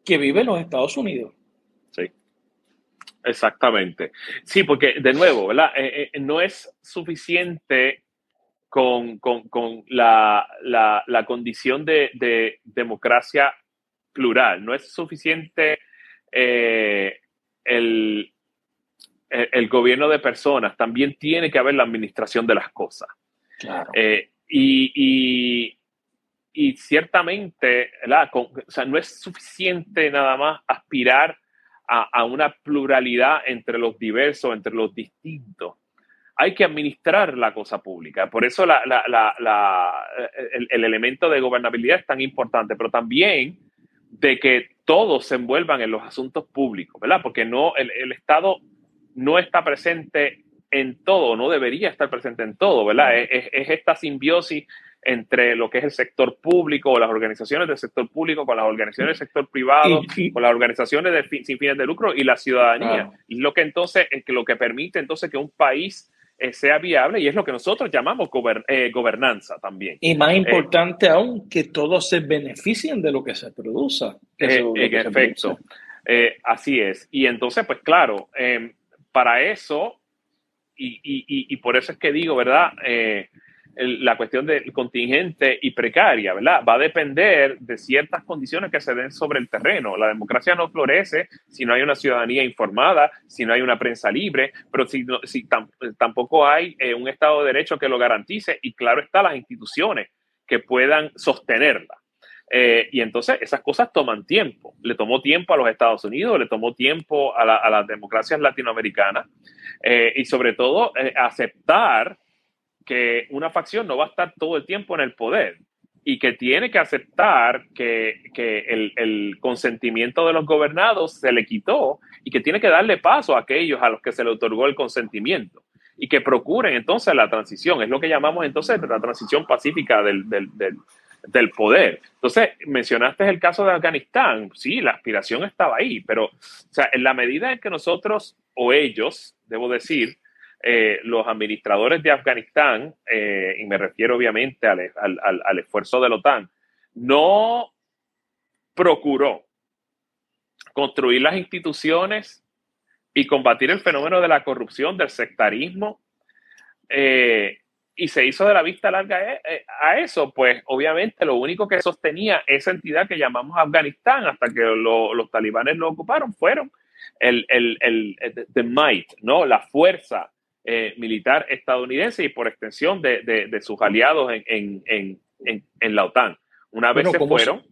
que vive los Estados Unidos. Sí, exactamente. Sí, porque de nuevo, ¿verdad? Eh, eh, no es suficiente con, la, condición de, democracia plural, no es suficiente eh, el, el, gobierno de personas, también tiene que haber la administración de las cosas. Eh, y, y, ciertamente, no es suficiente nada más aspirar a, una pluralidad entre los diversos, entre los distintos. Hay que administrar la cosa pública. Por eso el, elemento de gobernabilidad es tan importante, pero también de que todos se envuelvan en los asuntos públicos, ¿verdad? Porque no, el, el Estado no está presente en todo, no debería estar presente en todo, ¿verdad? Es, esta simbiosis entre lo que es el sector público o las organizaciones del sector público con las organizaciones del sector privado, con las organizaciones de sin fines de lucro y la ciudadanía. Y lo que entonces, es que lo que permite entonces que un país eh, sea viable y es lo que nosotros llamamos eh, gobernanza también. Y más eh, importante aún, que todos se beneficien de lo que se produce. en efecto, así es. Y entonces, pues claro, em, para eso, y, por eso es que digo, ¿verdad? La cuestión del contingente y precaria, ¿verdad? Va a depender de ciertas condiciones que se den sobre el terreno. La democracia no florece si no hay una ciudadanía informada, si no hay una prensa libre, pero si, si tampoco hay eh, un Estado de Derecho que lo garantice y claro está las instituciones que puedan sostenerla. Eh, y entonces esas cosas toman tiempo. Le tomó tiempo a los Estados Unidos, le tomó tiempo a, las democracias latinoamericanas eh, y sobre todo aceptar que una facción no va a estar todo el tiempo en el poder y que tiene que aceptar que, el, consentimiento de los gobernados se le quitó y que tiene que darle paso a aquellos a los que se le otorgó el consentimiento y que procuren entonces la transición. Es lo que llamamos entonces la transición pacífica del, del poder. Entonces, mencionaste el caso de Afganistán. Sí, la aspiración estaba ahí, pero o sea, en la medida en que nosotros o ellos, debo decir, eh, los administradores de Afganistán, eh, y me refiero obviamente al, al, esfuerzo de la OTAN, no procuró construir las instituciones y combatir el fenómeno de la corrupción, del sectarismo, eh, y se hizo de la vista larga a eso, pues obviamente lo único que sostenía esa entidad que llamamos Afganistán hasta que los talibanes lo ocuparon fueron el, el, el, the might, ¿no? la fuerza eh, militar estadounidense y por extensión de, de, sus aliados en, en, en, en, la OTAN. Una vez se fueron,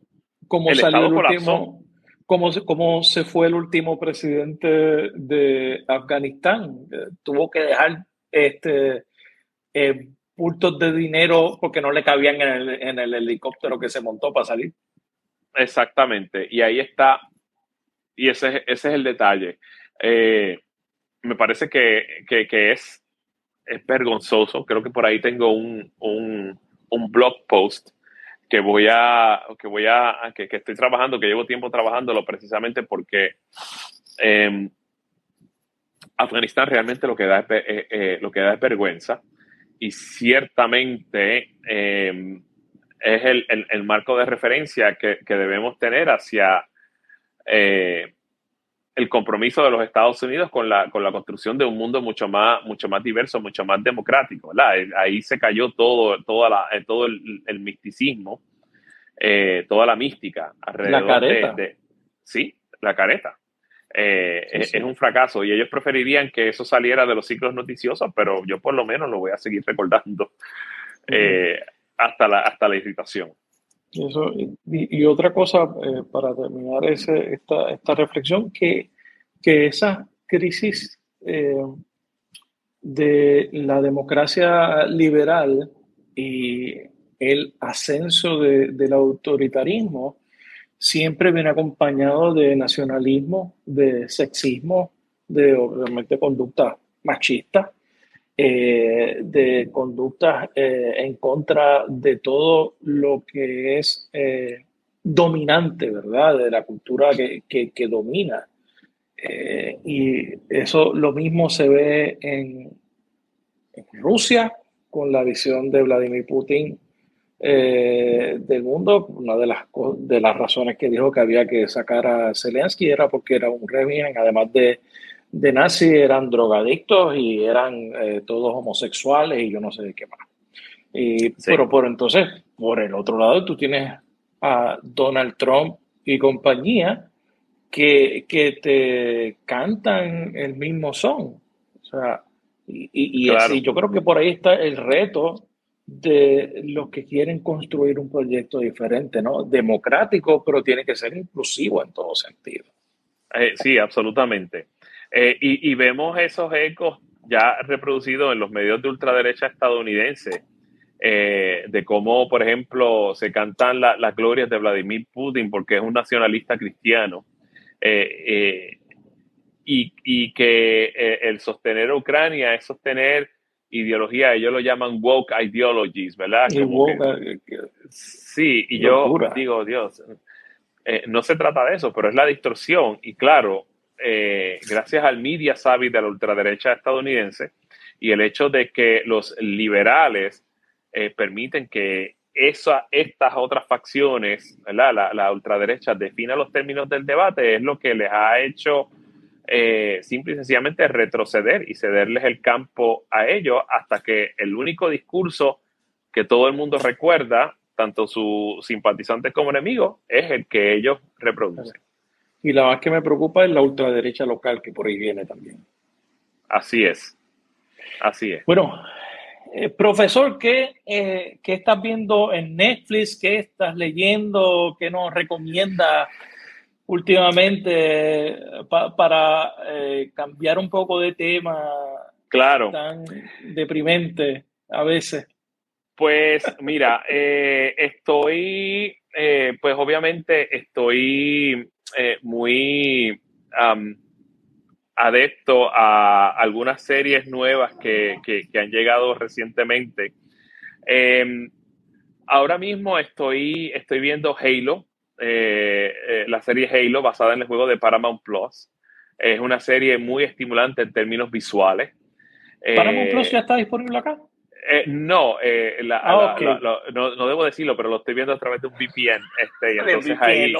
como el salió el último, ¿cómo, ¿Cómo se fue el último presidente de Afganistán? tuvo que dejar este eh, bultos de dinero porque no le cabían en el, helicóptero que se montó para salir. Exactamente, y ahí está, y ese, ese es el detalle. Eh, me parece que, es, es, vergonzoso, creo que por ahí tengo un, blog post que voy a, que voy a, que, estoy trabajando, que llevo tiempo trabajándolo precisamente porque em, Afganistán realmente lo que da eh, eh, lo que da es vergüenza y ciertamente eh, es el, marco de referencia que, debemos tener hacia eh, el compromiso de los Estados Unidos con la, con la construcción de un mundo mucho más, mucho más diverso, mucho más democrático. Ahí se cayó todo, toda la, eh, todo el, misticismo, toda la mística alrededor de, Sí, la careta. Eh, es, un fracaso y ellos preferirían que eso saliera de los ciclos noticiosos, pero yo por lo menos lo voy a seguir recordando eh, hasta, la, hasta la irritación. Y, otra cosa, eh, para terminar ese, esta, esta, reflexión, que, que esa crisis de la democracia liberal y el ascenso del autoritarismo siempre viene acompañado de nacionalismo, de sexismo, de obviamente conductas machistas, eh, de conductas eh, en contra de todo lo que es eh, dominante, ¿verdad? De la cultura que, que, domina. y eso lo mismo se ve en, Rusia con la visión de Vladimir Putin del mundo. Una de las, de las razones que dijo que había que sacar a Zelensky era porque era un régimen, además de, de nazi, eran drogadictos y eran eh, todos homosexuales y yo no sé de qué más. Y, Pero por entonces, por el otro lado, tú tienes a Donald Trump y compañía que, que te cantan el mismo son. O sea, y, y, yo creo que por ahí está el reto de los que quieren construir un proyecto diferente, ¿no? Democrático, pero tiene que ser inclusivo en todo sentido. Eh, sí, absolutamente. Eh, y, vemos esos ecos ya reproducidos en los medios de ultraderecha estadounidenses, eh, de cómo, por ejemplo, se cantan las glorias de Vladimir Putin porque es un nacionalista cristiano. y, y, que el sostener a Ucrania es sostener ideología, ellos lo llaman woke ideologies, ¿verdad? Eh, sí, y yo digo, Dios, eh, no se trata de eso, pero es la distorsión. Y claro, eh, gracias al media savvy de la ultraderecha estadounidense y el hecho de que los liberales permiten que esa, estas otras facciones, la ultraderecha defina los términos del debate, es lo que les ha hecho eh, simple y sencillamente retroceder y cederles el campo a ellos hasta que el único discurso que todo el mundo recuerda, tanto sus simpatizantes como enemigos, es el que ellos reproducen. Y la más que me preocupa es la ultraderecha local que por ahí viene también. Así es. Así es. Bueno, eh, profesor, ¿qué, eh, ¿qué, estás viendo en Netflix? ¿Qué estás leyendo? ¿Qué nos recomienda últimamente para eh, cambiar un poco de tema claro. tan deprimente a veces? Pues mira, eh, estoy, eh, pues obviamente estoy muy adepto a algunas series nuevas que, que han llegado recientemente. Em, ahora mismo estoy, estoy viendo Halo, eh, eh, la serie Halo basada en el juego de Paramount Plus. Es una serie muy estimulante en términos visuales. ¿Paramount Plus ya está disponible acá? Eh, no, ah, no, debo decirlo, pero lo estoy viendo a través de un VPN. Este, entonces ahí,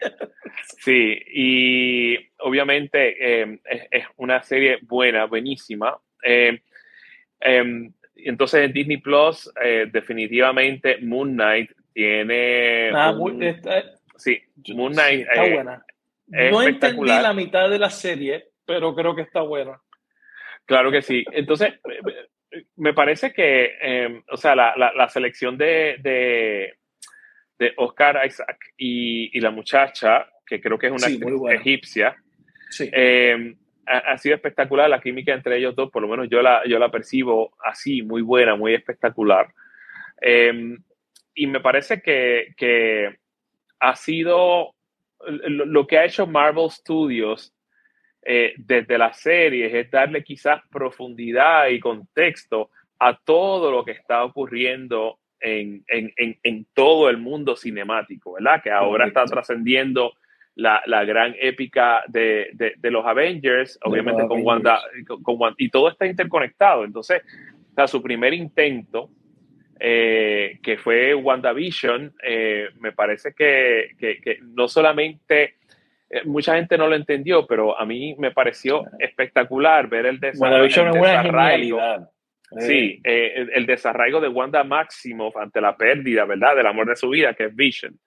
sí, y obviamente es, una serie buena, buenísima. Em, entonces en Disney Plus, definitivamente Moon Knight tiene. Ah, Sí, Moon Knight. está eh, buena. No entendí la mitad de la serie, pero creo que está buena. Claro que sí. Entonces, me parece que, em, o sea, la, la, selección de, de, de, Oscar Isaac y, y, la muchacha, que creo que es una egipcia, em, ha, sido espectacular la química entre ellos dos, por lo menos yo la, yo la percibo así, muy buena, muy espectacular. Em, y me parece que, que ha sido lo que ha hecho Marvel Studios eh, desde las series es darle quizás profundidad y contexto a todo lo que está ocurriendo en, en, en, todo el mundo cinemático, ¿verdad? Que ahora está trascendiendo la, la, gran épica de, de, los Avengers, obviamente con, Wanda, con, y todo está interconectado. Entonces, o su primer intento eh, que fue WandaVision, eh, me parece que, que, no solamente, eh, mucha gente no lo entendió, pero a mí me pareció espectacular ver el, desarraigo. Sí, el, el, desarraigo de Wanda Maximoff ante la pérdida, ¿verdad?, del amor de su vida, que es Vision.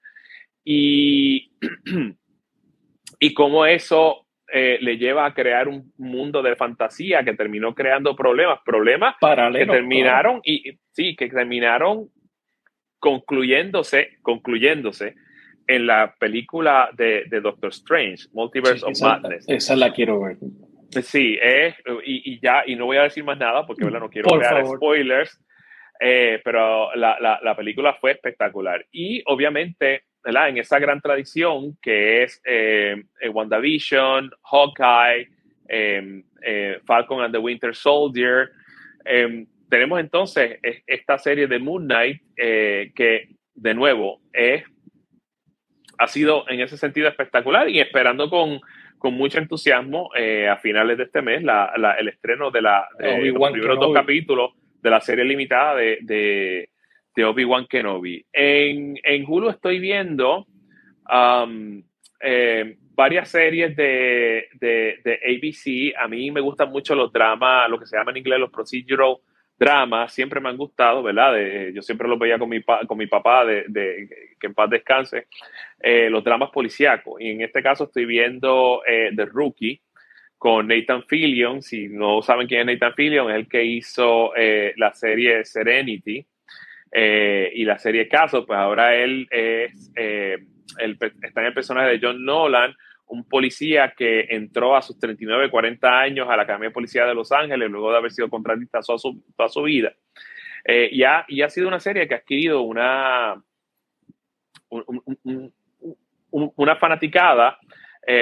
Y, y cómo eso eh, le lleva a crear un mundo de fantasía que terminó creando problemas, problemas que terminaron y sí, que terminaron concluyéndose, concluyéndose en la película de, Doctor Strange, Multiverse of Madness. Esa la quiero ver. Sí, y, ya, y no voy a decir más nada porque no quiero crear spoilers. Eh, pero la, la, película fue espectacular. Y obviamente, ¿verdad? En esa gran tradición que es eh, eh WandaVision, Hawkeye, em, eh, Falcon and the Winter Soldier, em, tenemos entonces esta serie de Moon Knight que, de nuevo, es, ha sido en ese sentido espectacular y esperando con, con mucho entusiasmo a finales de este mes la, el estreno de, la, de los primeros dos capítulos de la serie limitada de, de, de Obi-Wan Kenobi. En, en, Hulu estoy viendo um, eh, varias series de, de, de, ABC. A mí me gustan mucho los dramas, lo que se llama en inglés los procedural dramas. Siempre me han gustado, ¿verdad? yo siempre los veía con mi, con mi papá, de, que en paz descanse, eh, los dramas policíacos. Y en este caso estoy viendo eh, The Rookie con Nathan Fillion. Si no saben quién es Nathan Fillion, es el que hizo eh, la serie Serenity y la serie Caso. Pues ahora él es, está en el personaje de John Nolan, un policía que entró a sus 39, 40 años a la Academia de Policía de Los Ángeles luego de haber sido contratista toda su, toda su vida. y, ha, y, ha, sido una serie que ha adquirido una, una fanaticada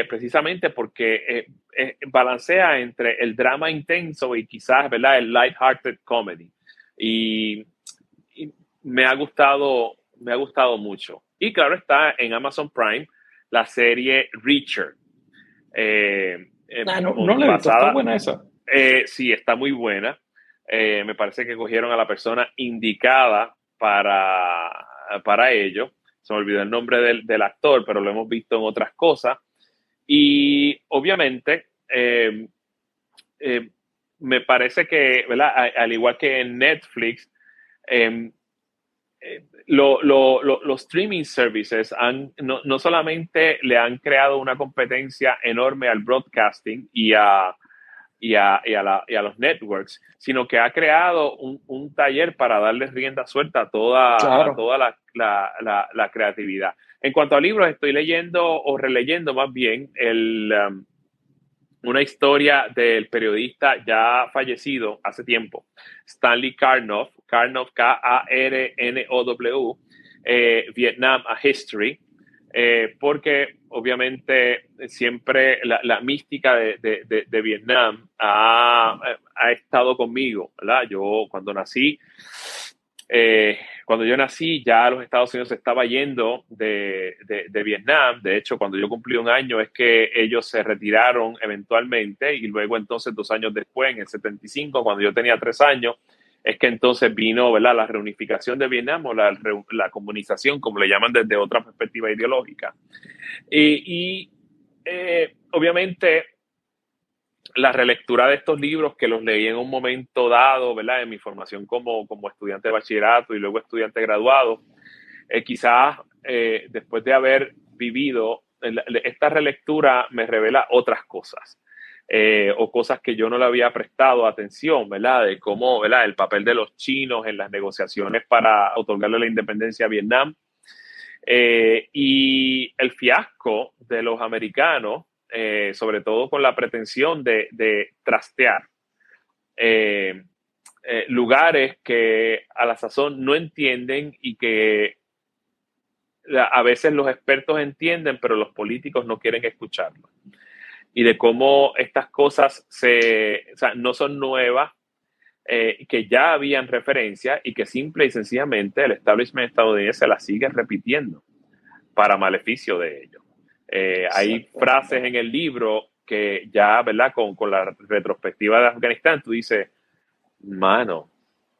precisamente porque eh, balancea entre el drama intenso y quizás, ¿verdad? El light-hearted comedy. Y, me ha gustado, me ha gustado mucho. Y claro, está en Amazon Prime la serie Reacher. Eh, eh, ah, no, no le está buena esa. sí, está muy buena. me parece que cogieron a la persona indicada para, para ello. Se me olvidó el nombre del, del actor, pero lo hemos visto en otras cosas. Y obviamente, eh, eh, me parece que, ¿verdad? Al igual que en Netflix, em, eh, los streaming services han, no, solamente le han creado una competencia enorme al broadcasting y a, y a, los networks, sino que ha creado un, taller para darle rienda suelta a toda, toda la, la, creatividad. En cuanto a libros, estoy leyendo o releyendo más bien el, um, una historia del periodista ya fallecido hace tiempo, Stanley Karnoff, Karnoff K-A-R-N-O-W, eh, Vietnam a History, eh, porque obviamente siempre la, mística de, Vietnam ha, ha, estado conmigo, ¿verdad? Yo cuando nací, eh, cuando yo nací, ya los Estados Unidos estaba yendo de, de, Vietnam. De hecho, cuando yo cumplí un año es que ellos se retiraron eventualmente y luego entonces dos años después, en el 75, cuando yo tenía tres años, es que entonces vino ¿verdad? la reunificación de Vietnam o la, la comunización, como le llaman desde otra perspectiva ideológica. Y, eh, obviamente la relectura de estos libros que los leí en un momento dado, ¿verdad? En mi formación como, como estudiante de bachillerato y luego estudiante graduado, eh, quizás eh, después de haber vivido, esta relectura me revela otras cosas. Eh, o cosas que yo no le había prestado atención, ¿verdad? De cómo, ¿verdad? El papel de los chinos en las negociaciones para otorgarle la independencia a Vietnam y el fiasco de los americanos eh, sobre todo con la pretensión de, trastear eh, eh, lugares que a la sazón no entienden y que a veces los expertos entienden, pero los políticos no quieren escucharlo. Y de cómo estas cosas se, no son nuevas, que ya habían referencia y que simple y sencillamente el establishment estadounidense las sigue repitiendo para maleficio de ellos. Eh, hay frases en el libro que ya, ¿verdad? Con, con, la retrospectiva de Afganistán, tú dices, mano,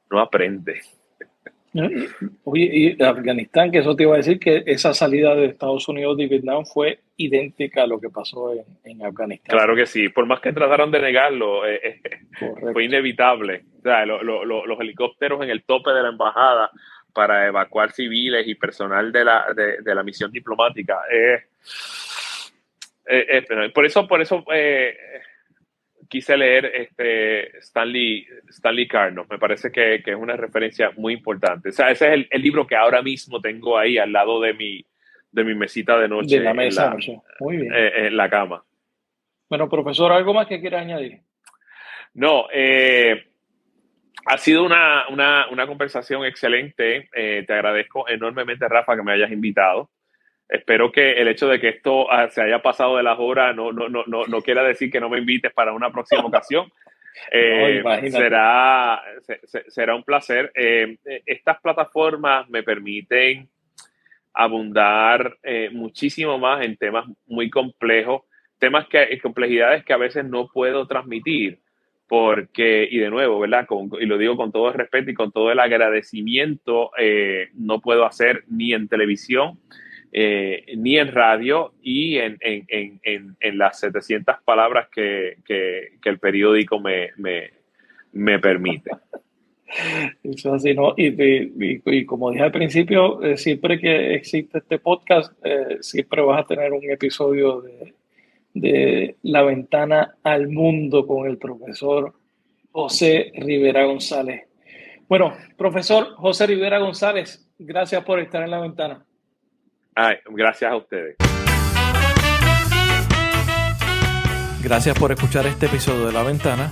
no aprende. Oye, y Afganistán, que eso te iba a decir que esa salida de Estados Unidos de Vietnam fue idéntica a lo que pasó en, en Afganistán. Claro que sí, por más que trataron de negarlo, eh, eh, fue inevitable. O sea, los helicópteros en el tope de la embajada para evacuar civiles y personal de la, de, la misión diplomática. Eh, eh, eh, por eso, por eso quise leer este Stanley, Stanley Carnos. Me parece que, es una referencia muy importante. O sea, ese es el, libro que ahora mismo tengo ahí al lado de mi, de mi mesita de noche. De la mesa Muy bien. en la cama. Bueno, profesor, ¿algo más que quiera añadir? No, Ha sido una, una, una conversación excelente. Eh, te agradezco enormemente, Rafa, que me hayas invitado. Espero que el hecho de que esto ah, se haya pasado de las horas no, no, no, no, no quiera decir que no me invites para una próxima ocasión. Eh, será, será un placer. Eh, estas plataformas me permiten abundar eh, muchísimo más en temas muy complejos, temas que, complejidades que a veces no puedo transmitir, porque, y de nuevo, ¿verdad? y lo digo con todo el respeto y con todo el agradecimiento, no puedo hacer ni en televisión, eh, ni en radio y en, en, en, en las 700 palabras que, que, el periódico me, me, me permite. Eso así, ¿no? Y, y, como dije al principio, eh, siempre que existe este podcast, eh, siempre vas a tener un episodio de, de La Ventana al Mundo con el profesor José Rivera González. Bueno, profesor José Rivera González, gracias por estar en la ventana gracias a ustedes. Gracias por escuchar este episodio de La Ventana.